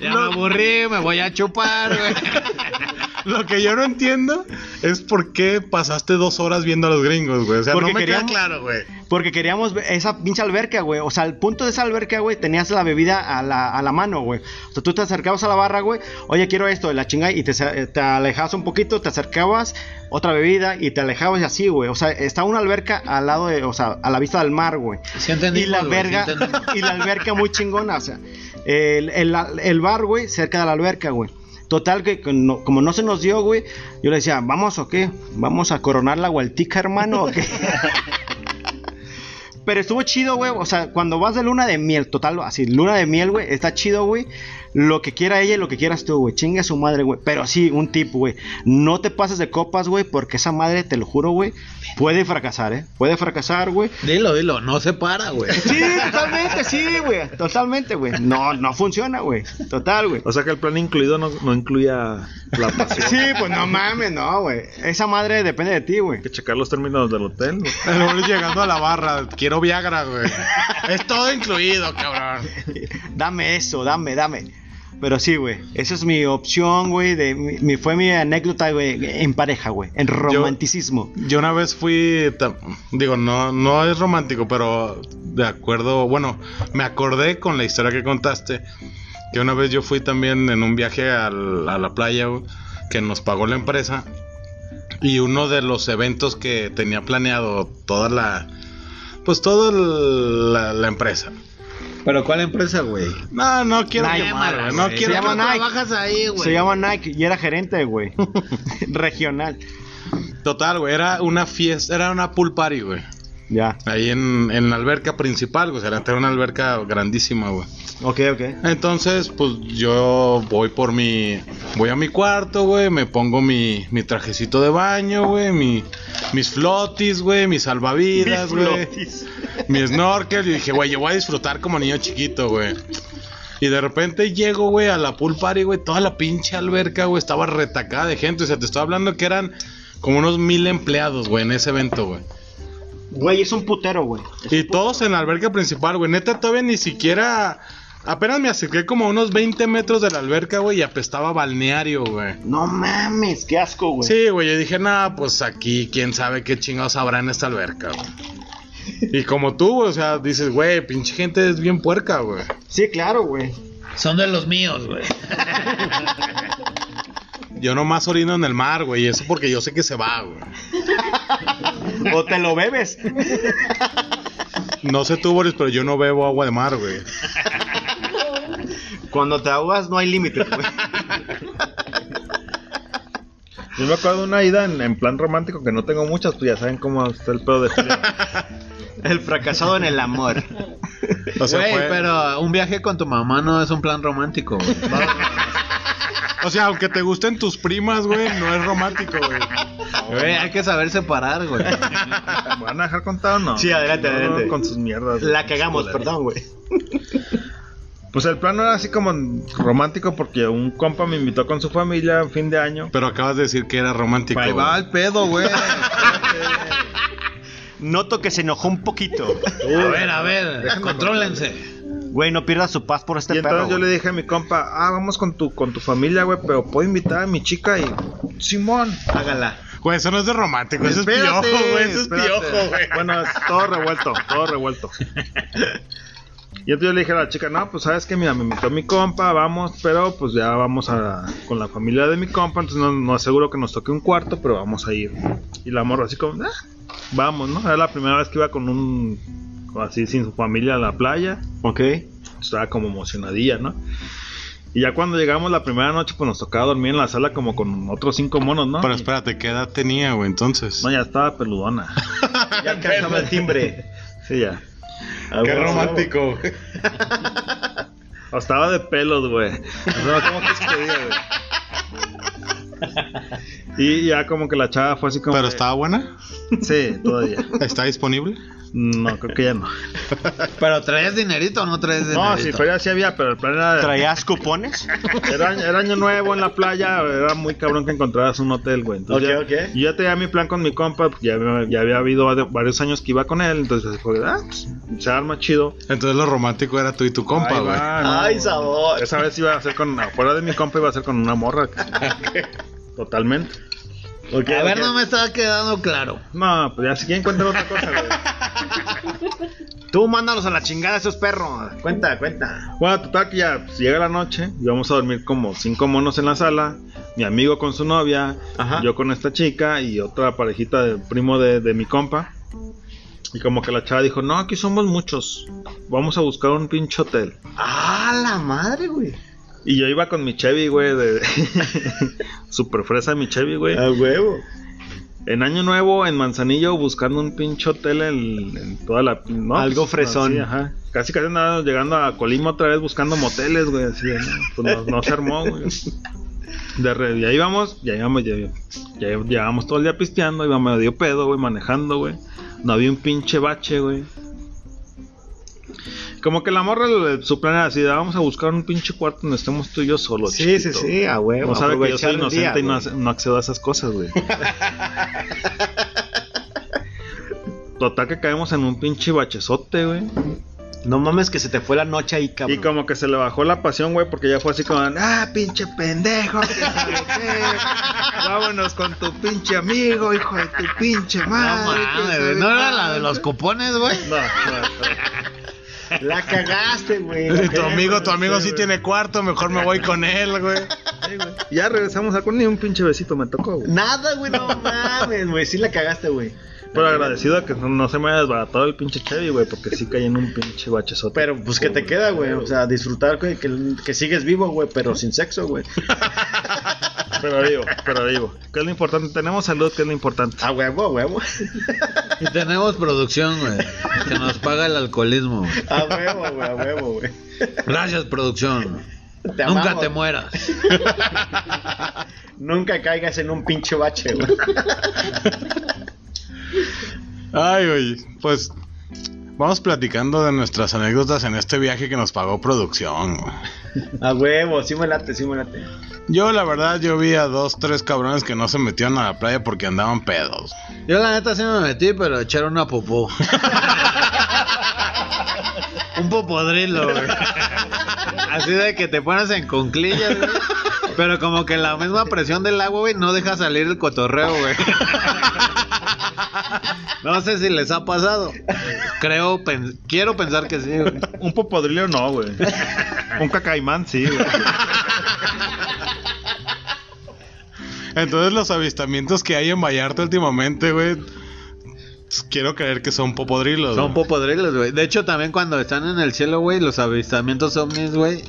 Ya me aburrí, me voy a chupar, güey. Lo que yo no entiendo es por qué pasaste dos horas viendo a los gringos, güey. O sea, Porque no me queríamos- queda claro, güey. Porque queríamos ver esa pinche alberca, güey. O sea, al punto de esa alberca, güey, tenías la bebida a la, a la mano, güey. O sea, tú te acercabas a la barra, güey. Oye, quiero esto, de la chinga. Y te, ce- te alejabas un poquito, te acercabas, otra bebida y te alejabas y así, güey. O sea, está una alberca al lado de, o sea, a la vista del mar, güey. Sí y la verga, sí y la alberca muy chingona, o sea. El, el, bar, güey, cerca de la alberca, güey. Total, que como no se nos dio, güey, yo le decía, ¿vamos o qué? ¿Vamos a coronar la vueltica, hermano? Pero estuvo chido, güey. O sea, cuando vas de luna de miel, total, así, luna de miel, güey, está chido, güey. Lo que quiera ella y lo que quieras tú, güey. Chinga a su madre, güey. Pero sí, un tip, güey. No te pases de copas, güey, porque esa madre, te lo juro, güey, puede fracasar, ¿eh? Puede fracasar, güey. Dilo, dilo, no se para, güey. Sí, totalmente, sí, güey. Totalmente, güey. No, no funciona, güey. Total, güey. O sea que el plan incluido no, no incluía la pasión. Sí, pues no mames, no, güey. Esa madre depende de ti, güey. Hay que checar los términos del hotel. güey. Llegando a la barra, quiero Viagra, güey. Es todo incluido, cabrón. Dame eso, dame, dame. Pero sí, güey. Esa es mi opción, güey. De, mi, fue mi anécdota, güey, en pareja, güey. En romanticismo. Yo una vez fui, digo, no, no es romántico, pero de acuerdo, bueno, me acordé con la historia que contaste, que una vez yo fui también en un viaje al- a la playa que nos pagó la empresa y uno de los eventos que tenía planeado toda la, pues toda la empresa. ¿Pero cuál empresa, güey? No, no quiero Nike, quemar, güey, no quiero Se llama quemar. Nike. trabajas ahí, güey? Se llama Nike y era gerente, güey. Regional. Total, güey, era una fiesta, era una pool party, güey. Ya. Ahí en, en la alberca principal, güey, o sea, era una alberca grandísima, güey. Ok, ok. Entonces, pues yo voy por mi. Voy a mi cuarto, güey. Me pongo mi, mi trajecito de baño, güey. Mi, mis flotis, güey. Mis salvavidas, güey. Mi snorkel. Y dije, güey, yo voy a disfrutar como niño chiquito, güey. Y de repente llego, güey, a la pool party, güey. Toda la pinche alberca, güey, estaba retacada de gente. O sea, te estoy hablando que eran como unos mil empleados, güey, en ese evento, güey. Güey, es un putero, güey. Y todos en la alberca principal, güey. Neta, todavía ni siquiera. Apenas me acerqué como a unos 20 metros de la alberca, güey, y apestaba balneario, güey. No mames, qué asco, güey. Sí, güey, yo dije, nah, pues aquí, quién sabe qué chingados habrá en esta alberca, güey. Y como tú, o sea, dices, güey, pinche gente es bien puerca, güey. Sí, claro, güey. Son de los míos, güey. Yo nomás orino en el mar, güey, y eso porque yo sé que se va, güey. O te lo bebes. No sé tú, Boris, pero yo no bebo agua de mar, güey. Cuando te ahogas no hay límite, güey. Yo me acuerdo de una ida en, en plan romántico que no tengo muchas, pues ya saben cómo está el pedo de Julián. El fracasado en el amor. O sea, Güey, fue- pero un viaje con tu mamá no es un plan romántico, güey. o sea, aunque te gusten tus primas, güey, no es romántico, güey. Güey, hay que saber separar, güey. ¿Me van a dejar contar o no? Sí, adelante, No, adelante. Con sus mierdas. La cagamos, perdón, güey. Pues el plan no era así como romántico porque un compa me invitó con su familia en fin de año. Pero acabas de decir que era romántico. Ahí güey. va el pedo, güey. Noto que se enojó un poquito. A ver, a ver, contrólense. Güey, no pierdas su paz por este y entonces perro. yo güey. le dije a mi compa, ah, vamos con tu, con tu familia, güey, pero puedo invitar a mi chica y... Simón. Hágala. Güey, eso no es de romántico, eso Espérate, es piojo, güey. Eso es espérate. piojo, güey. Bueno, es todo revuelto, todo revuelto. Y entonces yo le dije a la chica, no, pues sabes que mira, me invitó mi compa, vamos, pero pues ya vamos a con la familia de mi compa, entonces no, no aseguro que nos toque un cuarto, pero vamos a ir. Y la morra así como, ah, vamos, ¿no? Era la primera vez que iba con un, así sin su familia a la playa, Ok. estaba como emocionadilla, ¿no? Y ya cuando llegamos la primera noche, pues nos tocaba dormir en la sala como con otros cinco monos, ¿no? Pero espérate, ¿qué edad tenía, güey? Entonces. no, ya estaba peludona. Ya alcanzaba el timbre. Sí, ya. Qué romántico, güey. O estaba de pelos, güey. No, ¿Cómo que diga, güey? Y ya como que la chava fue así como. ¿Pero de- estaba buena? Sí, todavía. ¿Está disponible? No, creo que ya no. Pero traes dinerito o no traes dinerito. No, sí, feria sí había, pero el plan era. ¿Traías cupones? Era, era año nuevo en la playa, era muy cabrón que encontraras un hotel, güey. Entonces Ok, ya- ok. Yo ya tenía mi plan con mi compa, pues, ya, ya había habido va- varios años que iba con él, entonces fue, ah, pues, se arma chido. Entonces lo romántico era tú y tu compa, güey. no. Ay, sabor. Esa vez iba a ser con, afuera de mi compa iba a ser con una morra. Totalmente. A ver, no me estaba quedando claro. No, pues ya si quieren encuentran otra cosa, güey. Tú mándalos a la chingada esos perros. Cuenta, cuenta. Bueno, total que ya pues, llega la noche y vamos a dormir como cinco monos en la sala. Mi amigo con su novia, Ajá. yo con esta chica y otra parejita de primo de, de mi compa. Y como que la chava dijo, no, aquí somos muchos. Vamos a buscar un pinche hotel. Ah, la madre, güey. Y yo iba con mi Chevy, güey, de... Super fresa mi Chevy, güey. A huevo. En Año Nuevo, en Manzanillo, buscando un pinche hotel en, en toda la... no, Algo fresón. así, ajá. Casi casi andábamos llegando a Colima otra vez buscando moteles, güey, así. ¿no? Pues no, no se armó, güey. De re- y ahí íbamos, ya íbamos, ya, ya llevábamos todo el día pisteando, íbamos medio pedo, güey, manejando, güey. No había un pinche bache, güey. Como que la morra, su plan era así, vamos a buscar un pinche cuarto donde estemos tú y yo solos. Sí, sí, chiquito". sí, a huevo. No sabe que yo soy inocente día, y no, no accedo a esas cosas, güey. Total que caemos en un pinche bachezote, güey. No mames que se te fue la noche ahí, cabrón. Y como que se le bajó la pasión, güey, porque ya fue así como, ah, pinche pendejo, que sabe qué. Vámonos con tu pinche amigo, hijo de tu pinche No madre. que mames. ¿No era la cuánto". de los cupones, güey? No, no, La cagaste, güey. Y tu amigo, tu amigo sí tiene cuarto, mejor me voy con él, güey. sí, güey. Ya regresamos a con ni un pinche besito me tocó, güey. Nada, güey, no mames, güey. Sí la cagaste, güey. Pero agradecido de que no, no se me haya desbaratado el pinche Chevy, güey, porque sí caí en un pinche bachezote. Pero, pues, ¿qué te queda, güey? O sea, disfrutar, güey, que, que sigues vivo, güey, pero sin sexo, güey. Pero vivo, pero vivo. ¿Qué es lo importante? Tenemos salud, que es lo importante. A huevo, a huevo. Y tenemos producción, güey. Que nos paga el alcoholismo. A huevo, güey, a huevo, güey. Gracias, producción. Te Nunca amamos. te mueras. Nunca caigas en un pinche bache, güey. Ay, güey, pues vamos platicando de nuestras anécdotas en este viaje que nos pagó producción. güey. A huevo, sí me late, sí me late. Yo, la verdad, yo vi a dos, tres cabrones que no se metieron a la playa porque andaban pedos. Yo la neta sí me metí, pero echaron una popó. Un popodrilo, güey. Así de que te pones en conclillas, güey. Pero como que la misma presión del agua, güey, no deja salir el cotorreo, güey. No sé si les ha pasado. Creo, pen- quiero pensar que sí, güey. Un popodrillo no, güey. Un cacaimán sí, güey. Entonces, los avistamientos que hay en Vallarta últimamente, güey, quiero creer que son popodrilos. Son güey. popodrilos, güey. De hecho, también cuando están en el cielo, güey, los avistamientos ovnis, güey,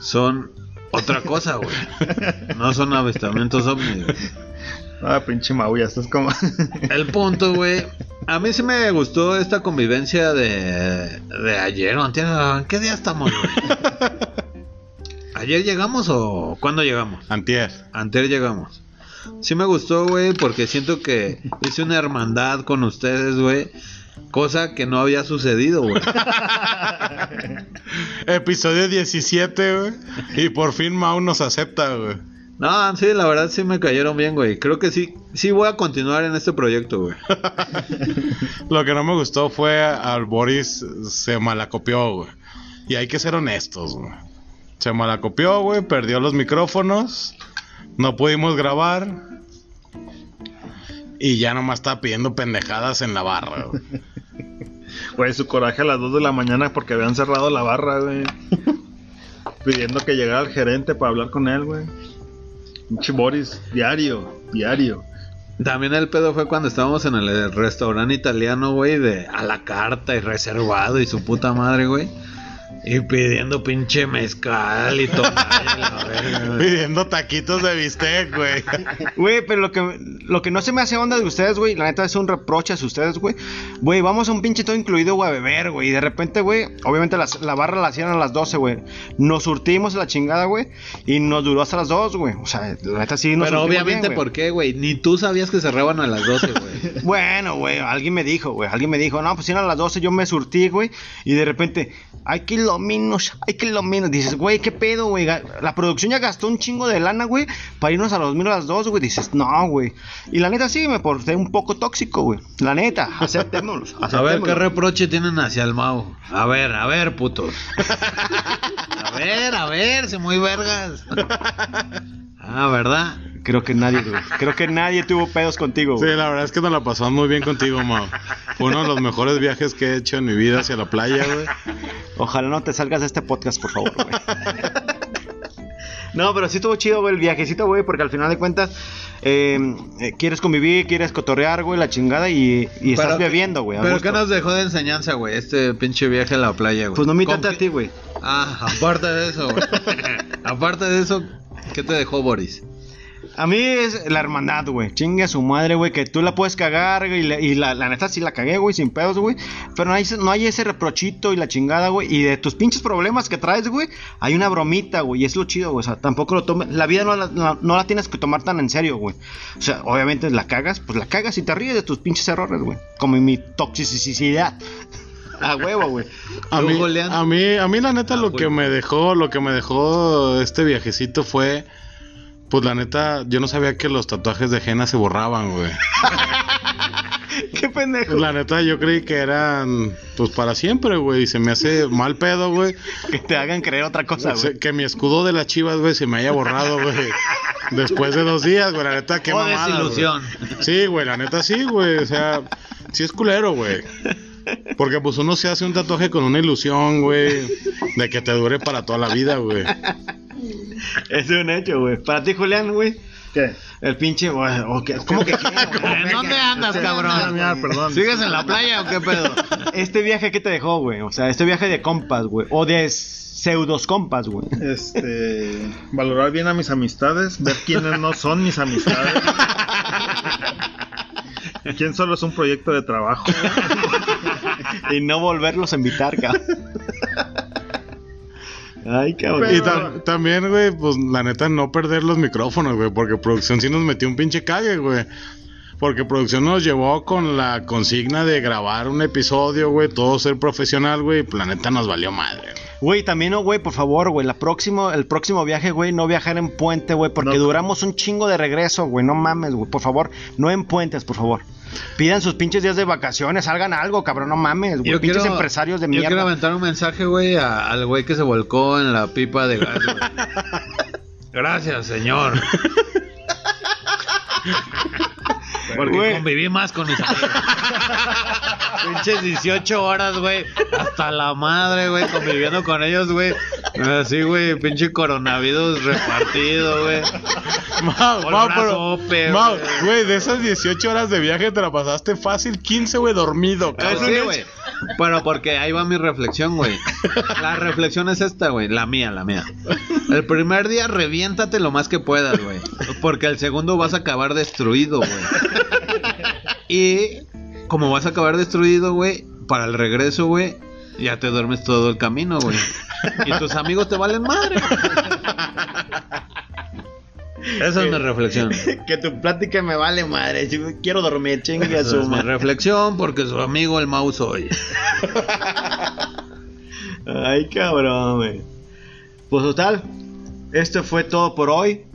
son otra cosa, güey. No son avistamientos ovnis, güey. Ah, pinche Mau, ya estás como. El punto, güey. A mí sí me gustó esta convivencia de, de ayer o antier. ¿En qué día estamos, güey? ¿Ayer llegamos o cuándo llegamos? Antier. Antier llegamos. Sí me gustó, güey, porque siento que hice una hermandad con ustedes, güey. Cosa que no había sucedido, güey. Episodio 17, güey. Y por fin Mau nos acepta, güey. No, sí, la verdad sí me cayeron bien, güey. Creo que sí, sí voy a continuar en este proyecto, güey. Lo que no me gustó fue al Boris se malacopió, güey. Y hay que ser honestos, güey. Se malacopió, güey, perdió los micrófonos. No pudimos grabar. Y ya nomás estaba pidiendo pendejadas en la barra, güey. Güey, su coraje a las 2 de la mañana porque habían cerrado la barra, güey. Pidiendo que llegara el gerente para hablar con él, güey. Pinche Boris, diario, diario. También el pedo fue cuando estábamos en el restaurante italiano, güey, de a la carta y reservado y su puta madre, güey. Y pidiendo pinche mezcal y todo. Pidiendo taquitos de bistec, güey. Güey, pero lo que, lo que no se me hace onda de ustedes, güey, la neta es un reproche a ustedes, güey. Güey, vamos a un pinche todo incluido, güey, a beber, güey. Y de repente, güey, obviamente las- la barra la hacían a las 12, güey. Nos surtimos la chingada, güey. Y nos duró hasta las 2, güey. O sea, la neta sí nos Pero obviamente, bien. ¿por qué, güey? Ni tú sabías que cerraban a las 12, güey. Bueno, güey, alguien me dijo, güey, alguien me dijo, no, pues eran las 12, yo me surtí, güey, y de repente, hay kilominos, hay kilominos, dices, güey, qué pedo, güey, la producción ya gastó un chingo de lana, güey, para irnos a los minos a las 2, güey, dices, no, güey, y la neta sí, me porté un poco tóxico, güey, la neta, aceptémoslo, A ver, ¿qué reproche tienen hacia el Mau? A ver, a ver, putos. A ver, a ver, se muy vergas. Ah, ¿verdad? Creo que nadie, güey, creo que nadie tuvo pedos contigo, Sí, güey. la verdad es que nos la pasamos muy bien contigo, Mau. Fue uno de los mejores viajes que he hecho en mi vida hacia la playa, güey. Ojalá no te salgas de este podcast, por favor, güey. No, pero sí estuvo chido, güey, el viajecito, güey, porque al final de cuentas eh, eh, quieres convivir, quieres cotorrear, güey, la chingada y, y estás bebiendo, güey. Pero. ¿qué nos dejó de enseñanza, güey? Este pinche viaje a la playa, güey. Pues no me ¿Con intenta a ti, güey. Ah, aparte de eso, güey. aparte de eso, ¿qué te dejó Boris? A mí es la hermandad, güey. Chingue a su madre, güey, que tú la puedes cagar güey, y, la, y la, la neta sí la cagué, güey, sin pedos, güey. Pero no hay, ese- no hay ese reprochito y la chingada, güey. Y de tus pinches problemas que traes, güey, hay una bromita, güey. Y es lo chido, güey. O sea, tampoco lo tomes. La vida no la, no- no la tienes que tomar tan en serio, güey. O sea, obviamente la cagas, pues la cagas y te ríes de tus pinches errores, güey. Como en mi toxicidad. A huevo, güey. A ¿Tú, mí, a mí, a mí la neta Ah, lo que me dejó, lo que me dejó este viajecito fue, pues la neta, yo no sabía que los tatuajes de henna se borraban, güey. Qué pendejo. La neta yo creí que eran, pues para siempre, güey. Y se me hace mal pedo, güey. Que te hagan creer otra cosa, güey. Que mi escudo de las chivas, güey, se me haya borrado, güey. Después de dos días, güey. La neta, qué O mamada, güey. desilusión. Sí, güey, la neta sí, güey. O sea, sí es culero, güey. Porque pues uno se hace un tatuaje con una ilusión, güey, de que te dure para toda la vida, güey. Es un hecho, güey. Para ti, Julián, güey. ¿Qué? El pinche, güey. ¿Cómo que qué? ¿En dónde andas, cabrón? mira, perdón. ¿Sigues en la playa o qué pedo? Este viaje, ¿qué te dejó, güey? O sea, este viaje de compas, güey. O de pseudos compas, güey. Este, valorar bien a mis amistades, ver quiénes no son mis amistades. ¿Quién solo es un proyecto de trabajo? Y no volverlos a invitar, cabrón. Ay, cabrón. Y tam- también, güey, pues la neta no perder los micrófonos, güey, porque producción sí nos metió un pinche cague, güey. Porque producción nos llevó con la consigna de grabar un episodio, güey, todo ser profesional, güey, y pues, la neta nos valió madre. güey. Güey, también, no, güey, por favor, güey. La próximo, el próximo viaje, güey, no viajar en puente, güey. Porque No. duramos un chingo de regreso, güey. No mames, güey. Por favor, no en puentes, por favor. Pidan sus pinches días de vacaciones, salgan algo, cabrón. No mames, güey. Pinches empresarios de Yo quiero mierda. aventar un mensaje, güey, al güey que se volcó en la pipa de gas. Gracias, señor. Porque Güey. conviví más con mis amigos. Pinches 18 horas, güey. Hasta la madre, güey, conviviendo con ellos, güey. Así, güey, pinche coronavirus repartido, güey. Mau, a pero- sope, Mau, güey. güey, de esas 18 horas de viaje te la pasaste fácil 15, güey, dormido. Ah, cabrón. sí, güey. Pero porque ahí va mi reflexión, güey. La reflexión es esta, güey. La mía, la mía. El primer día reviéntate lo más que puedas, güey. Porque el segundo vas a acabar destruido, güey. Y como vas a acabar destruido, güey, para el regreso, güey, ya te duermes todo el camino, güey. Y tus amigos te valen madre. Esa es mi reflexión. Que tu plática me vale madre. Yo quiero dormir, chingue a su es mi reflexión porque su amigo el mouse hoy. Ay, cabrón, güey. Pues total, esto fue todo por hoy.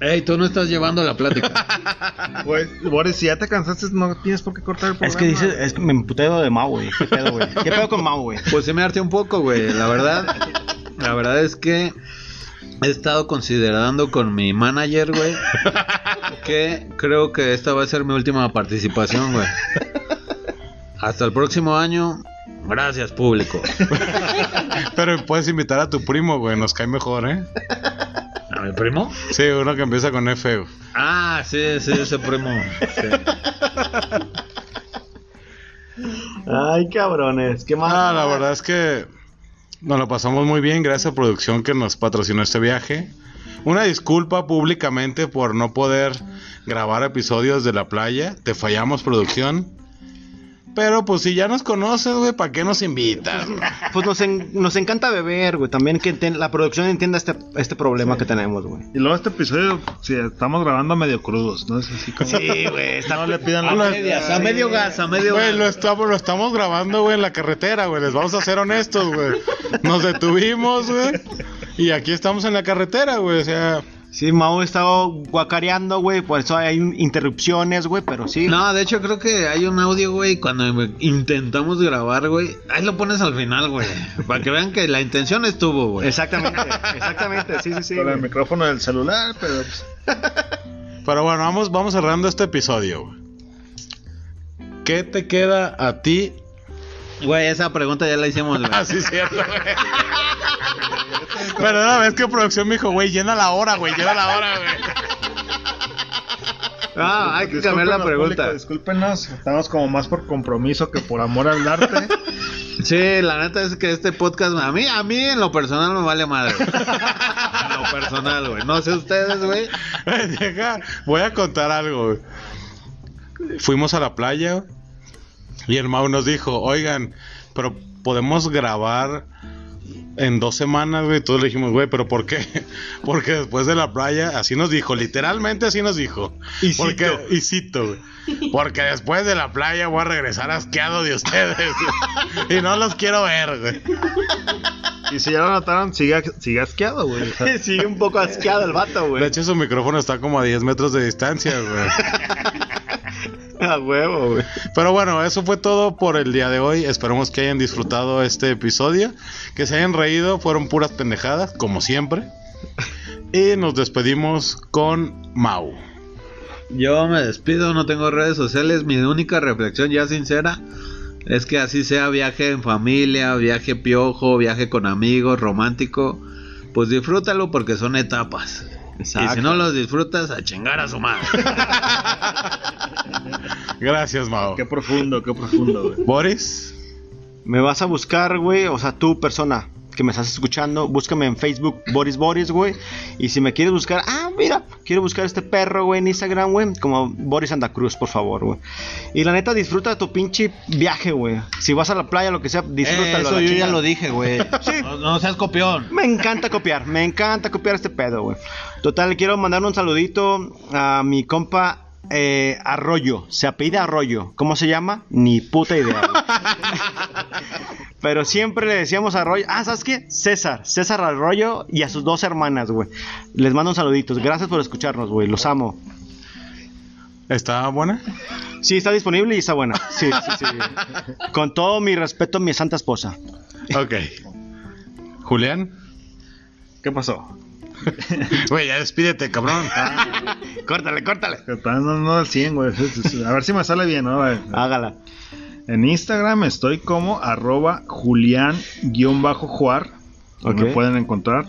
Ey, tú no estás llevando la plática. Pues, Boris, si ya te cansaste, no tienes por qué cortar el programa. Es que dice, es que me emputeo de Mau, güey. ¿Qué pedo, güey? ¿Qué pedo con Mau, güey? Pues sí me harté un poco, güey. La verdad, la verdad es que he estado considerando con mi manager, güey, que creo que esta va a ser mi última participación, güey. Hasta el próximo año. Gracias, público. Pero puedes invitar a tu primo, güey, nos cae mejor, ¿eh? ¿A mi primo? Sí, uno que empieza con F. Ah, sí, sí, ese primo. Sí. Ay, cabrones. ¿Qué más? Ah, la verdad es que Nos lo pasamos muy bien, gracias a producción que nos patrocinó este viaje. Una disculpa públicamente por no poder grabar episodios de la playa. Te fallamos, producción. Pero pues si ya nos conoces, güey, ¿para qué nos invitas? Pues nos, en- nos encanta beber, güey. También que la producción entienda este, este problema que tenemos, güey. Y luego este episodio, si estamos grabando medio crudos, ¿no? Es así como. Sí, güey. No le pidan A medias, a medio gas, a medio Güey, gas. lo estamos, lo estamos grabando, güey, en la carretera, güey. Les vamos a ser honestos, güey. Nos detuvimos, güey. Y aquí estamos en la carretera, güey. O sea, Sí, Mau estaba guacareando, güey. Por eso hay interrupciones, güey. Pero sí. No, de hecho creo que hay un audio, güey, cuando intentamos grabar, güey. Ahí lo pones al final, güey. Para que vean que la intención estuvo, güey. Exactamente, exactamente. Sí, sí, sí. con el micrófono del celular, pero pues, pero bueno, vamos, vamos cerrando este episodio, güey. ¿Qué te queda a ti? Güey, esa pregunta ya la hicimos, güey. Ah, sí, cierto, güey. Pero una vez que producción me dijo, güey, llena la hora, güey, llena la hora, güey. Ah, hay que cambiar la pregunta. público, discúlpenos, estamos como más por compromiso que por amor al arte. Sí, la neta es que este podcast, a mí, a mí en lo personal me vale madre. güey. En lo personal, güey. No sé ustedes, güey. Voy a contar algo. güey. Fuimos a la playa güey, y el Mau nos dijo, oigan, pero podemos grabar en dos semanas, güey. Todos le dijimos, güey, pero ¿por qué? Porque después de la playa, así nos dijo, literalmente así nos dijo. Y cito. Porque, y cito, güey. Porque después de la playa voy a regresar asqueado de ustedes. güey. y no los quiero ver, güey. Y si ya lo notaron, sigue, sigue asqueado, güey. Sigue un poco asqueado el vato, De güey. hecho, su micrófono está como a 10 metros de distancia, güey. A huevo, güey. Pero bueno, eso fue todo por el día de hoy. Esperemos que hayan disfrutado este episodio, que se hayan reído, fueron puras pendejadas, como siempre. Y nos despedimos con Mau. Yo me despido, no tengo redes sociales. Mi única reflexión ya sincera es que así sea viaje en familia, viaje piojo, viaje con amigos, romántico. Pues disfrútalo porque son etapas. Y si no los disfrutas, a chingar a su madre. Gracias, Mau. qué profundo, qué profundo, güey. Boris, Me vas a buscar, güey. O sea, tú, persona que me estás escuchando, búscame en Facebook, Boris Boris, güey. Y si me quieres buscar, ah, mira, quiero buscar este perro, güey, en Instagram, güey. Como Boris Santa Cruz, por favor, güey. Y la neta, disfruta de tu pinche viaje, güey. Si vas a la playa, lo que sea, disfrútalo. Eso la yo ya lo dije, güey. Sí. No, no seas copión. Me encanta copiar, me encanta copiar este pedo, güey. Total, quiero mandar un saludito a mi compa eh, Arroyo. Se apellida Arroyo. ¿Cómo se llama? Ni puta idea. Pero siempre le decíamos Arroyo. Ah, ¿sabes qué? César. César Arroyo y a sus dos hermanas, güey. Les mando un saludito. Gracias por escucharnos, güey. Los amo. ¿está buena? Sí, está disponible y está buena. Sí, sí, sí. Con todo mi respeto a mi santa esposa. Ok. Julián, ¿Qué pasó? güey, ya despídete, cabrón. Córtale, córtale. Está no, no al 100, güey. A ver si me sale bien, ¿no? güey? Hágala. En Instagram estoy como arroba julián-juar. Ok. Me pueden encontrar.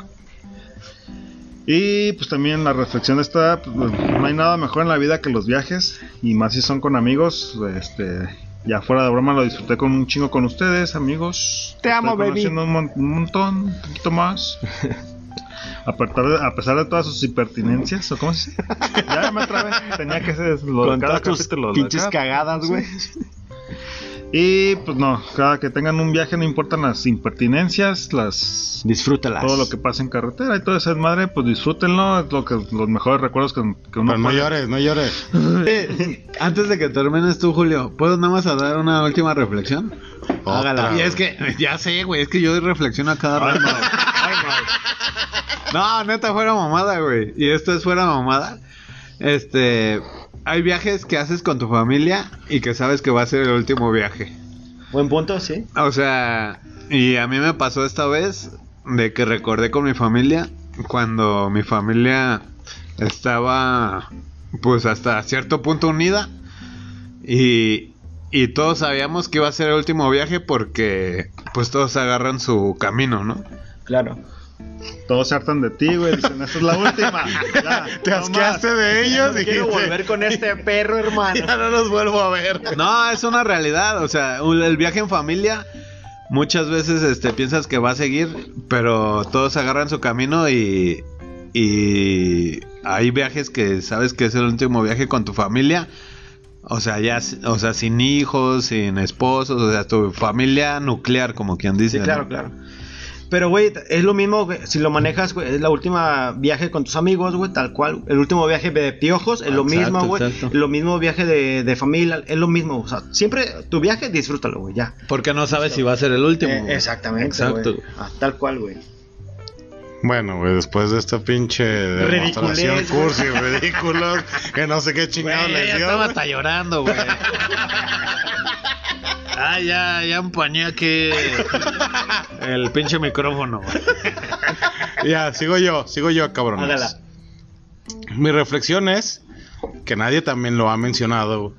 Y pues también la reflexión está, pues, no hay nada mejor en la vida que los viajes. Y más si son con amigos. Este, ya fuera de broma lo disfruté con un chingo con ustedes, amigos. Te amo, Estoy baby. conociendo Un, mon- un montón, un poquito más. A pesar, de, a pesar de todas sus impertinencias, ¿o cómo se dice? Ya me trabé. Tenía que ser lo de Con cada todas tus capítulo, lo de pinches cada- cagadas, güey. Y pues no, cada que tengan un viaje no importan las impertinencias, las Disfrútalas. todo lo que pasa en carretera y todo ese desmadre, pues disfrútenlo, es lo que los mejores recuerdos que, que uno Pero no llores, no llores. Eh, Antes de que termines tú, Julio, ¿puedo nada más dar una última reflexión? Otra, Y es que, ya sé, güey, es que yo reflexiono a cada rato. No, neta, fuera mamada, güey. Y esto es fuera mamada. Este, hay viajes que haces con tu familia y que sabes que va a ser el último viaje. Buen punto, sí. O sea, y a mí me pasó esta vez de que recordé con mi familia cuando mi familia estaba pues hasta cierto punto unida y, y todos sabíamos que iba a ser el último viaje porque pues todos agarran su camino, ¿no? Claro. Todos se hartan de ti, güey, dicen, esta es la última. Ya, Te no asqueaste más. de ellos y Quiero volver con este perro, hermano. ya no los vuelvo a ver. No, es una realidad, o sea, un- el viaje en familia muchas veces este piensas que va a seguir, pero todos agarran su camino y y hay viajes que sabes que es el último viaje con tu familia. O sea, ya, o sea, sin hijos, sin esposos, o sea, tu familia nuclear, como quien dice. Sí, claro, ¿no? claro. Pero, güey, es lo mismo, güey, si lo manejas, güey, es la última viaje con tus amigos, güey, tal cual. El último viaje de piojos es lo Exacto, mismo, güey. Lo mismo viaje de, de familia, es lo mismo. O sea, siempre tu viaje, disfrútalo, güey, ya. Porque no sabes si va a ser el último. Eh, exactamente, Exacto. Ah, tal cual, güey. Bueno, güey, después de esta pinche demostración cursi, ridículos, que no sé qué chingado Güey, ya dio. estaba hasta llorando, güey. Ah, ya, ya empañé aquí el pinche micrófono. güey. Ya, sigo yo, sigo yo, cabrón. Hágala. Mi reflexión es que nadie también lo ha mencionado.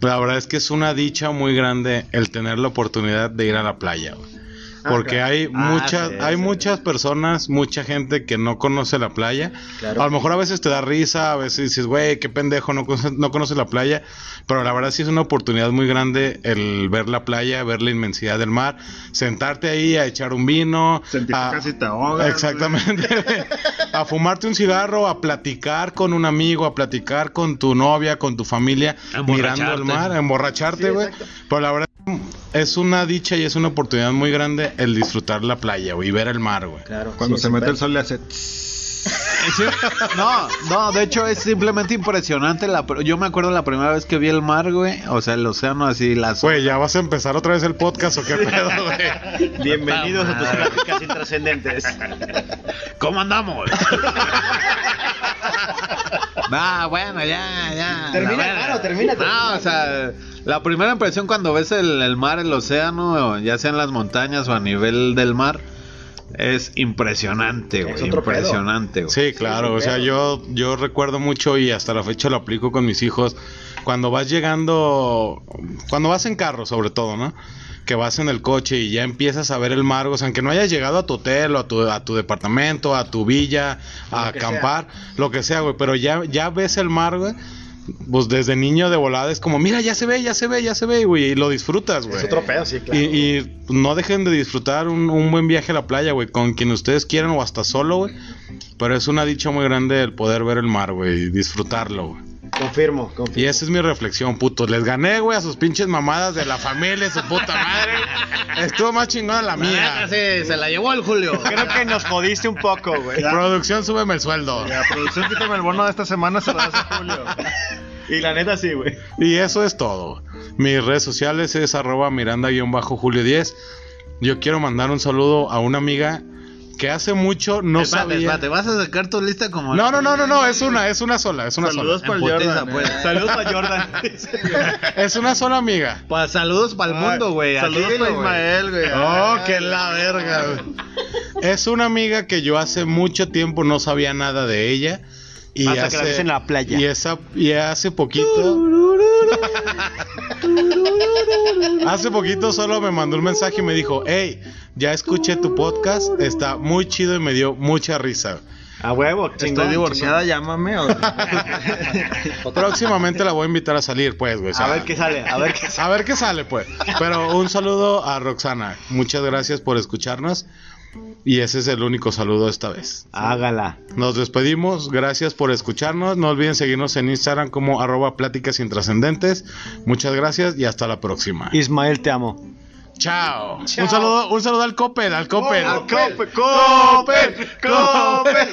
La verdad es que es una dicha muy grande el tener la oportunidad de ir a la playa. güey. Ah, Porque claro. hay Ah, muchas, sí, hay sí. muchas personas, mucha gente que no conoce la playa. Claro. A lo mejor a veces te da risa, a veces dices, güey, qué pendejo, no conoce, no conoce la playa. Pero la verdad sí es una oportunidad muy grande el ver la playa, ver la inmensidad del mar, sentarte ahí a echar un vino. Sentir que a- casi te ahogas, Exactamente. a fumarte un cigarro, a platicar con un amigo, a platicar con tu novia, con tu familia, mirando el mar, a emborracharte, güey. Pero la verdad es una dicha y es una oportunidad muy grande el disfrutar la playa, güey, y ver el mar, güey. Claro. Cuando sí, se mete el sol le hace... No, no, de hecho es simplemente impresionante. La, yo me acuerdo la primera vez que vi el mar, güey. O sea, el océano así, las Güey, ¿ya vas a empezar otra vez el podcast o qué pedo, güey? Bienvenidos a tus pláticas intrascendentes. ¿Cómo andamos? Ah, bueno, ya, ya. Termina, claro, termina, termina. No, o sea, la primera impresión cuando ves el, el mar, el océano, ya sea en las montañas o a nivel del mar, es impresionante, güey. Es. Impresionante, güey. Sí, claro, o sea, yo, yo recuerdo mucho y hasta la fecha lo aplico con mis hijos. Cuando vas llegando, cuando vas en carro sobre todo, ¿no? Que vas en el coche y ya empiezas a ver el mar, o sea, aunque no hayas llegado a tu hotel o a tu, a tu departamento, a tu villa, a Lo acampar, lo que sea, güey, pero ya, ya ves el mar, güey. Pues desde niño de volada es como, mira, ya se ve, ya se ve, ya se ve, güey, y lo disfrutas, güey. Es otro pedo, sí, claro. Y, y no dejen de disfrutar un, un buen viaje a la playa, güey, con quien ustedes quieran o hasta solo, güey. Pero es una dicha muy grande el poder ver el mar, güey, y disfrutarlo, güey. Confirmo, confirmo. Y esa es mi reflexión, putos. Les gané, güey, a sus pinches mamadas de la familia, su puta madre. Estuvo más chingona la La mía. sí, se la llevó el Julio. Creo que nos jodiste un poco, güey. Producción, súbeme el sueldo. La producción quítame el bono de esta semana se lo hace Julio. Y la neta sí, güey. Y eso es todo. Mis redes sociales es arroba miranda-julio 10. Yo quiero mandar un saludo a una amiga que hace mucho no espérate, sabía... espérate, ¿vas a sacar tu lista como.? No, no, no, no, no, es una, es una sola, es una Saludos sola. para putiza, Jordan. pues. eh. Saludos para Jordan. Es una sola amiga. Pa- saludos para el mundo, güey. Saludos para. Ismael, güey. Oh, que la verga, güey. Es una amiga que yo hace mucho tiempo no sabía nada de ella. Y Hasta que hace, la viste en la playa. Y, esa, y hace poquito. Hace poquito solo me mandó un mensaje y me dijo: Hey, ya escuché tu podcast, está muy chido y me dio mucha risa. A huevo, chingón. Estoy divorciada, llámame. o- Próximamente la voy a invitar a salir, pues, güey. o sea, A ver qué sale, a ver qué sale. A ver qué sale, pues. Pero un saludo a Roxana. Muchas gracias por escucharnos. Y ese es el único saludo esta vez. Hágala. Nos despedimos. Gracias por escucharnos. No olviden seguirnos en Instagram como arroba pláticas intrascendentes. Muchas gracias y hasta la próxima. Ismael, te amo. Chao. Chao. Un saludo, un saludo al Coppel, al Coppel. Al Coppel, Coppel, Coppel.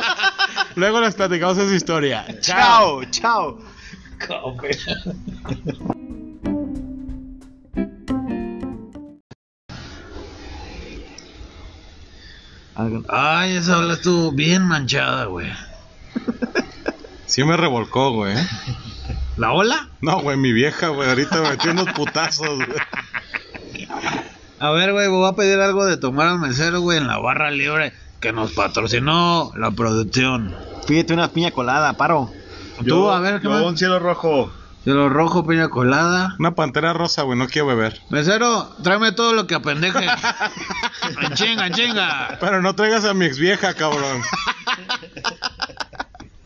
Luego les platicamos esa historia. Chao, chao. Ay, esa ola estuvo bien manchada, güey. Sí me revolcó, güey. ¿La ola? No, güey, mi vieja, güey. Ahorita me metí unos putazos, güey. A ver, güey, voy a pedir algo de tomar al mesero, güey, en la barra libre que nos patrocinó la producción. Pídete una piña colada, paro. Tú, Yo- a ver, ¿qué yo más? un cielo rojo. Cielo rojo, piña colada. Una pantera rosa, güey. No quiero beber. Mesero, tráeme todo lo que apendeje. en chinga, chinga. Pero no traigas a mi ex vieja, cabrón.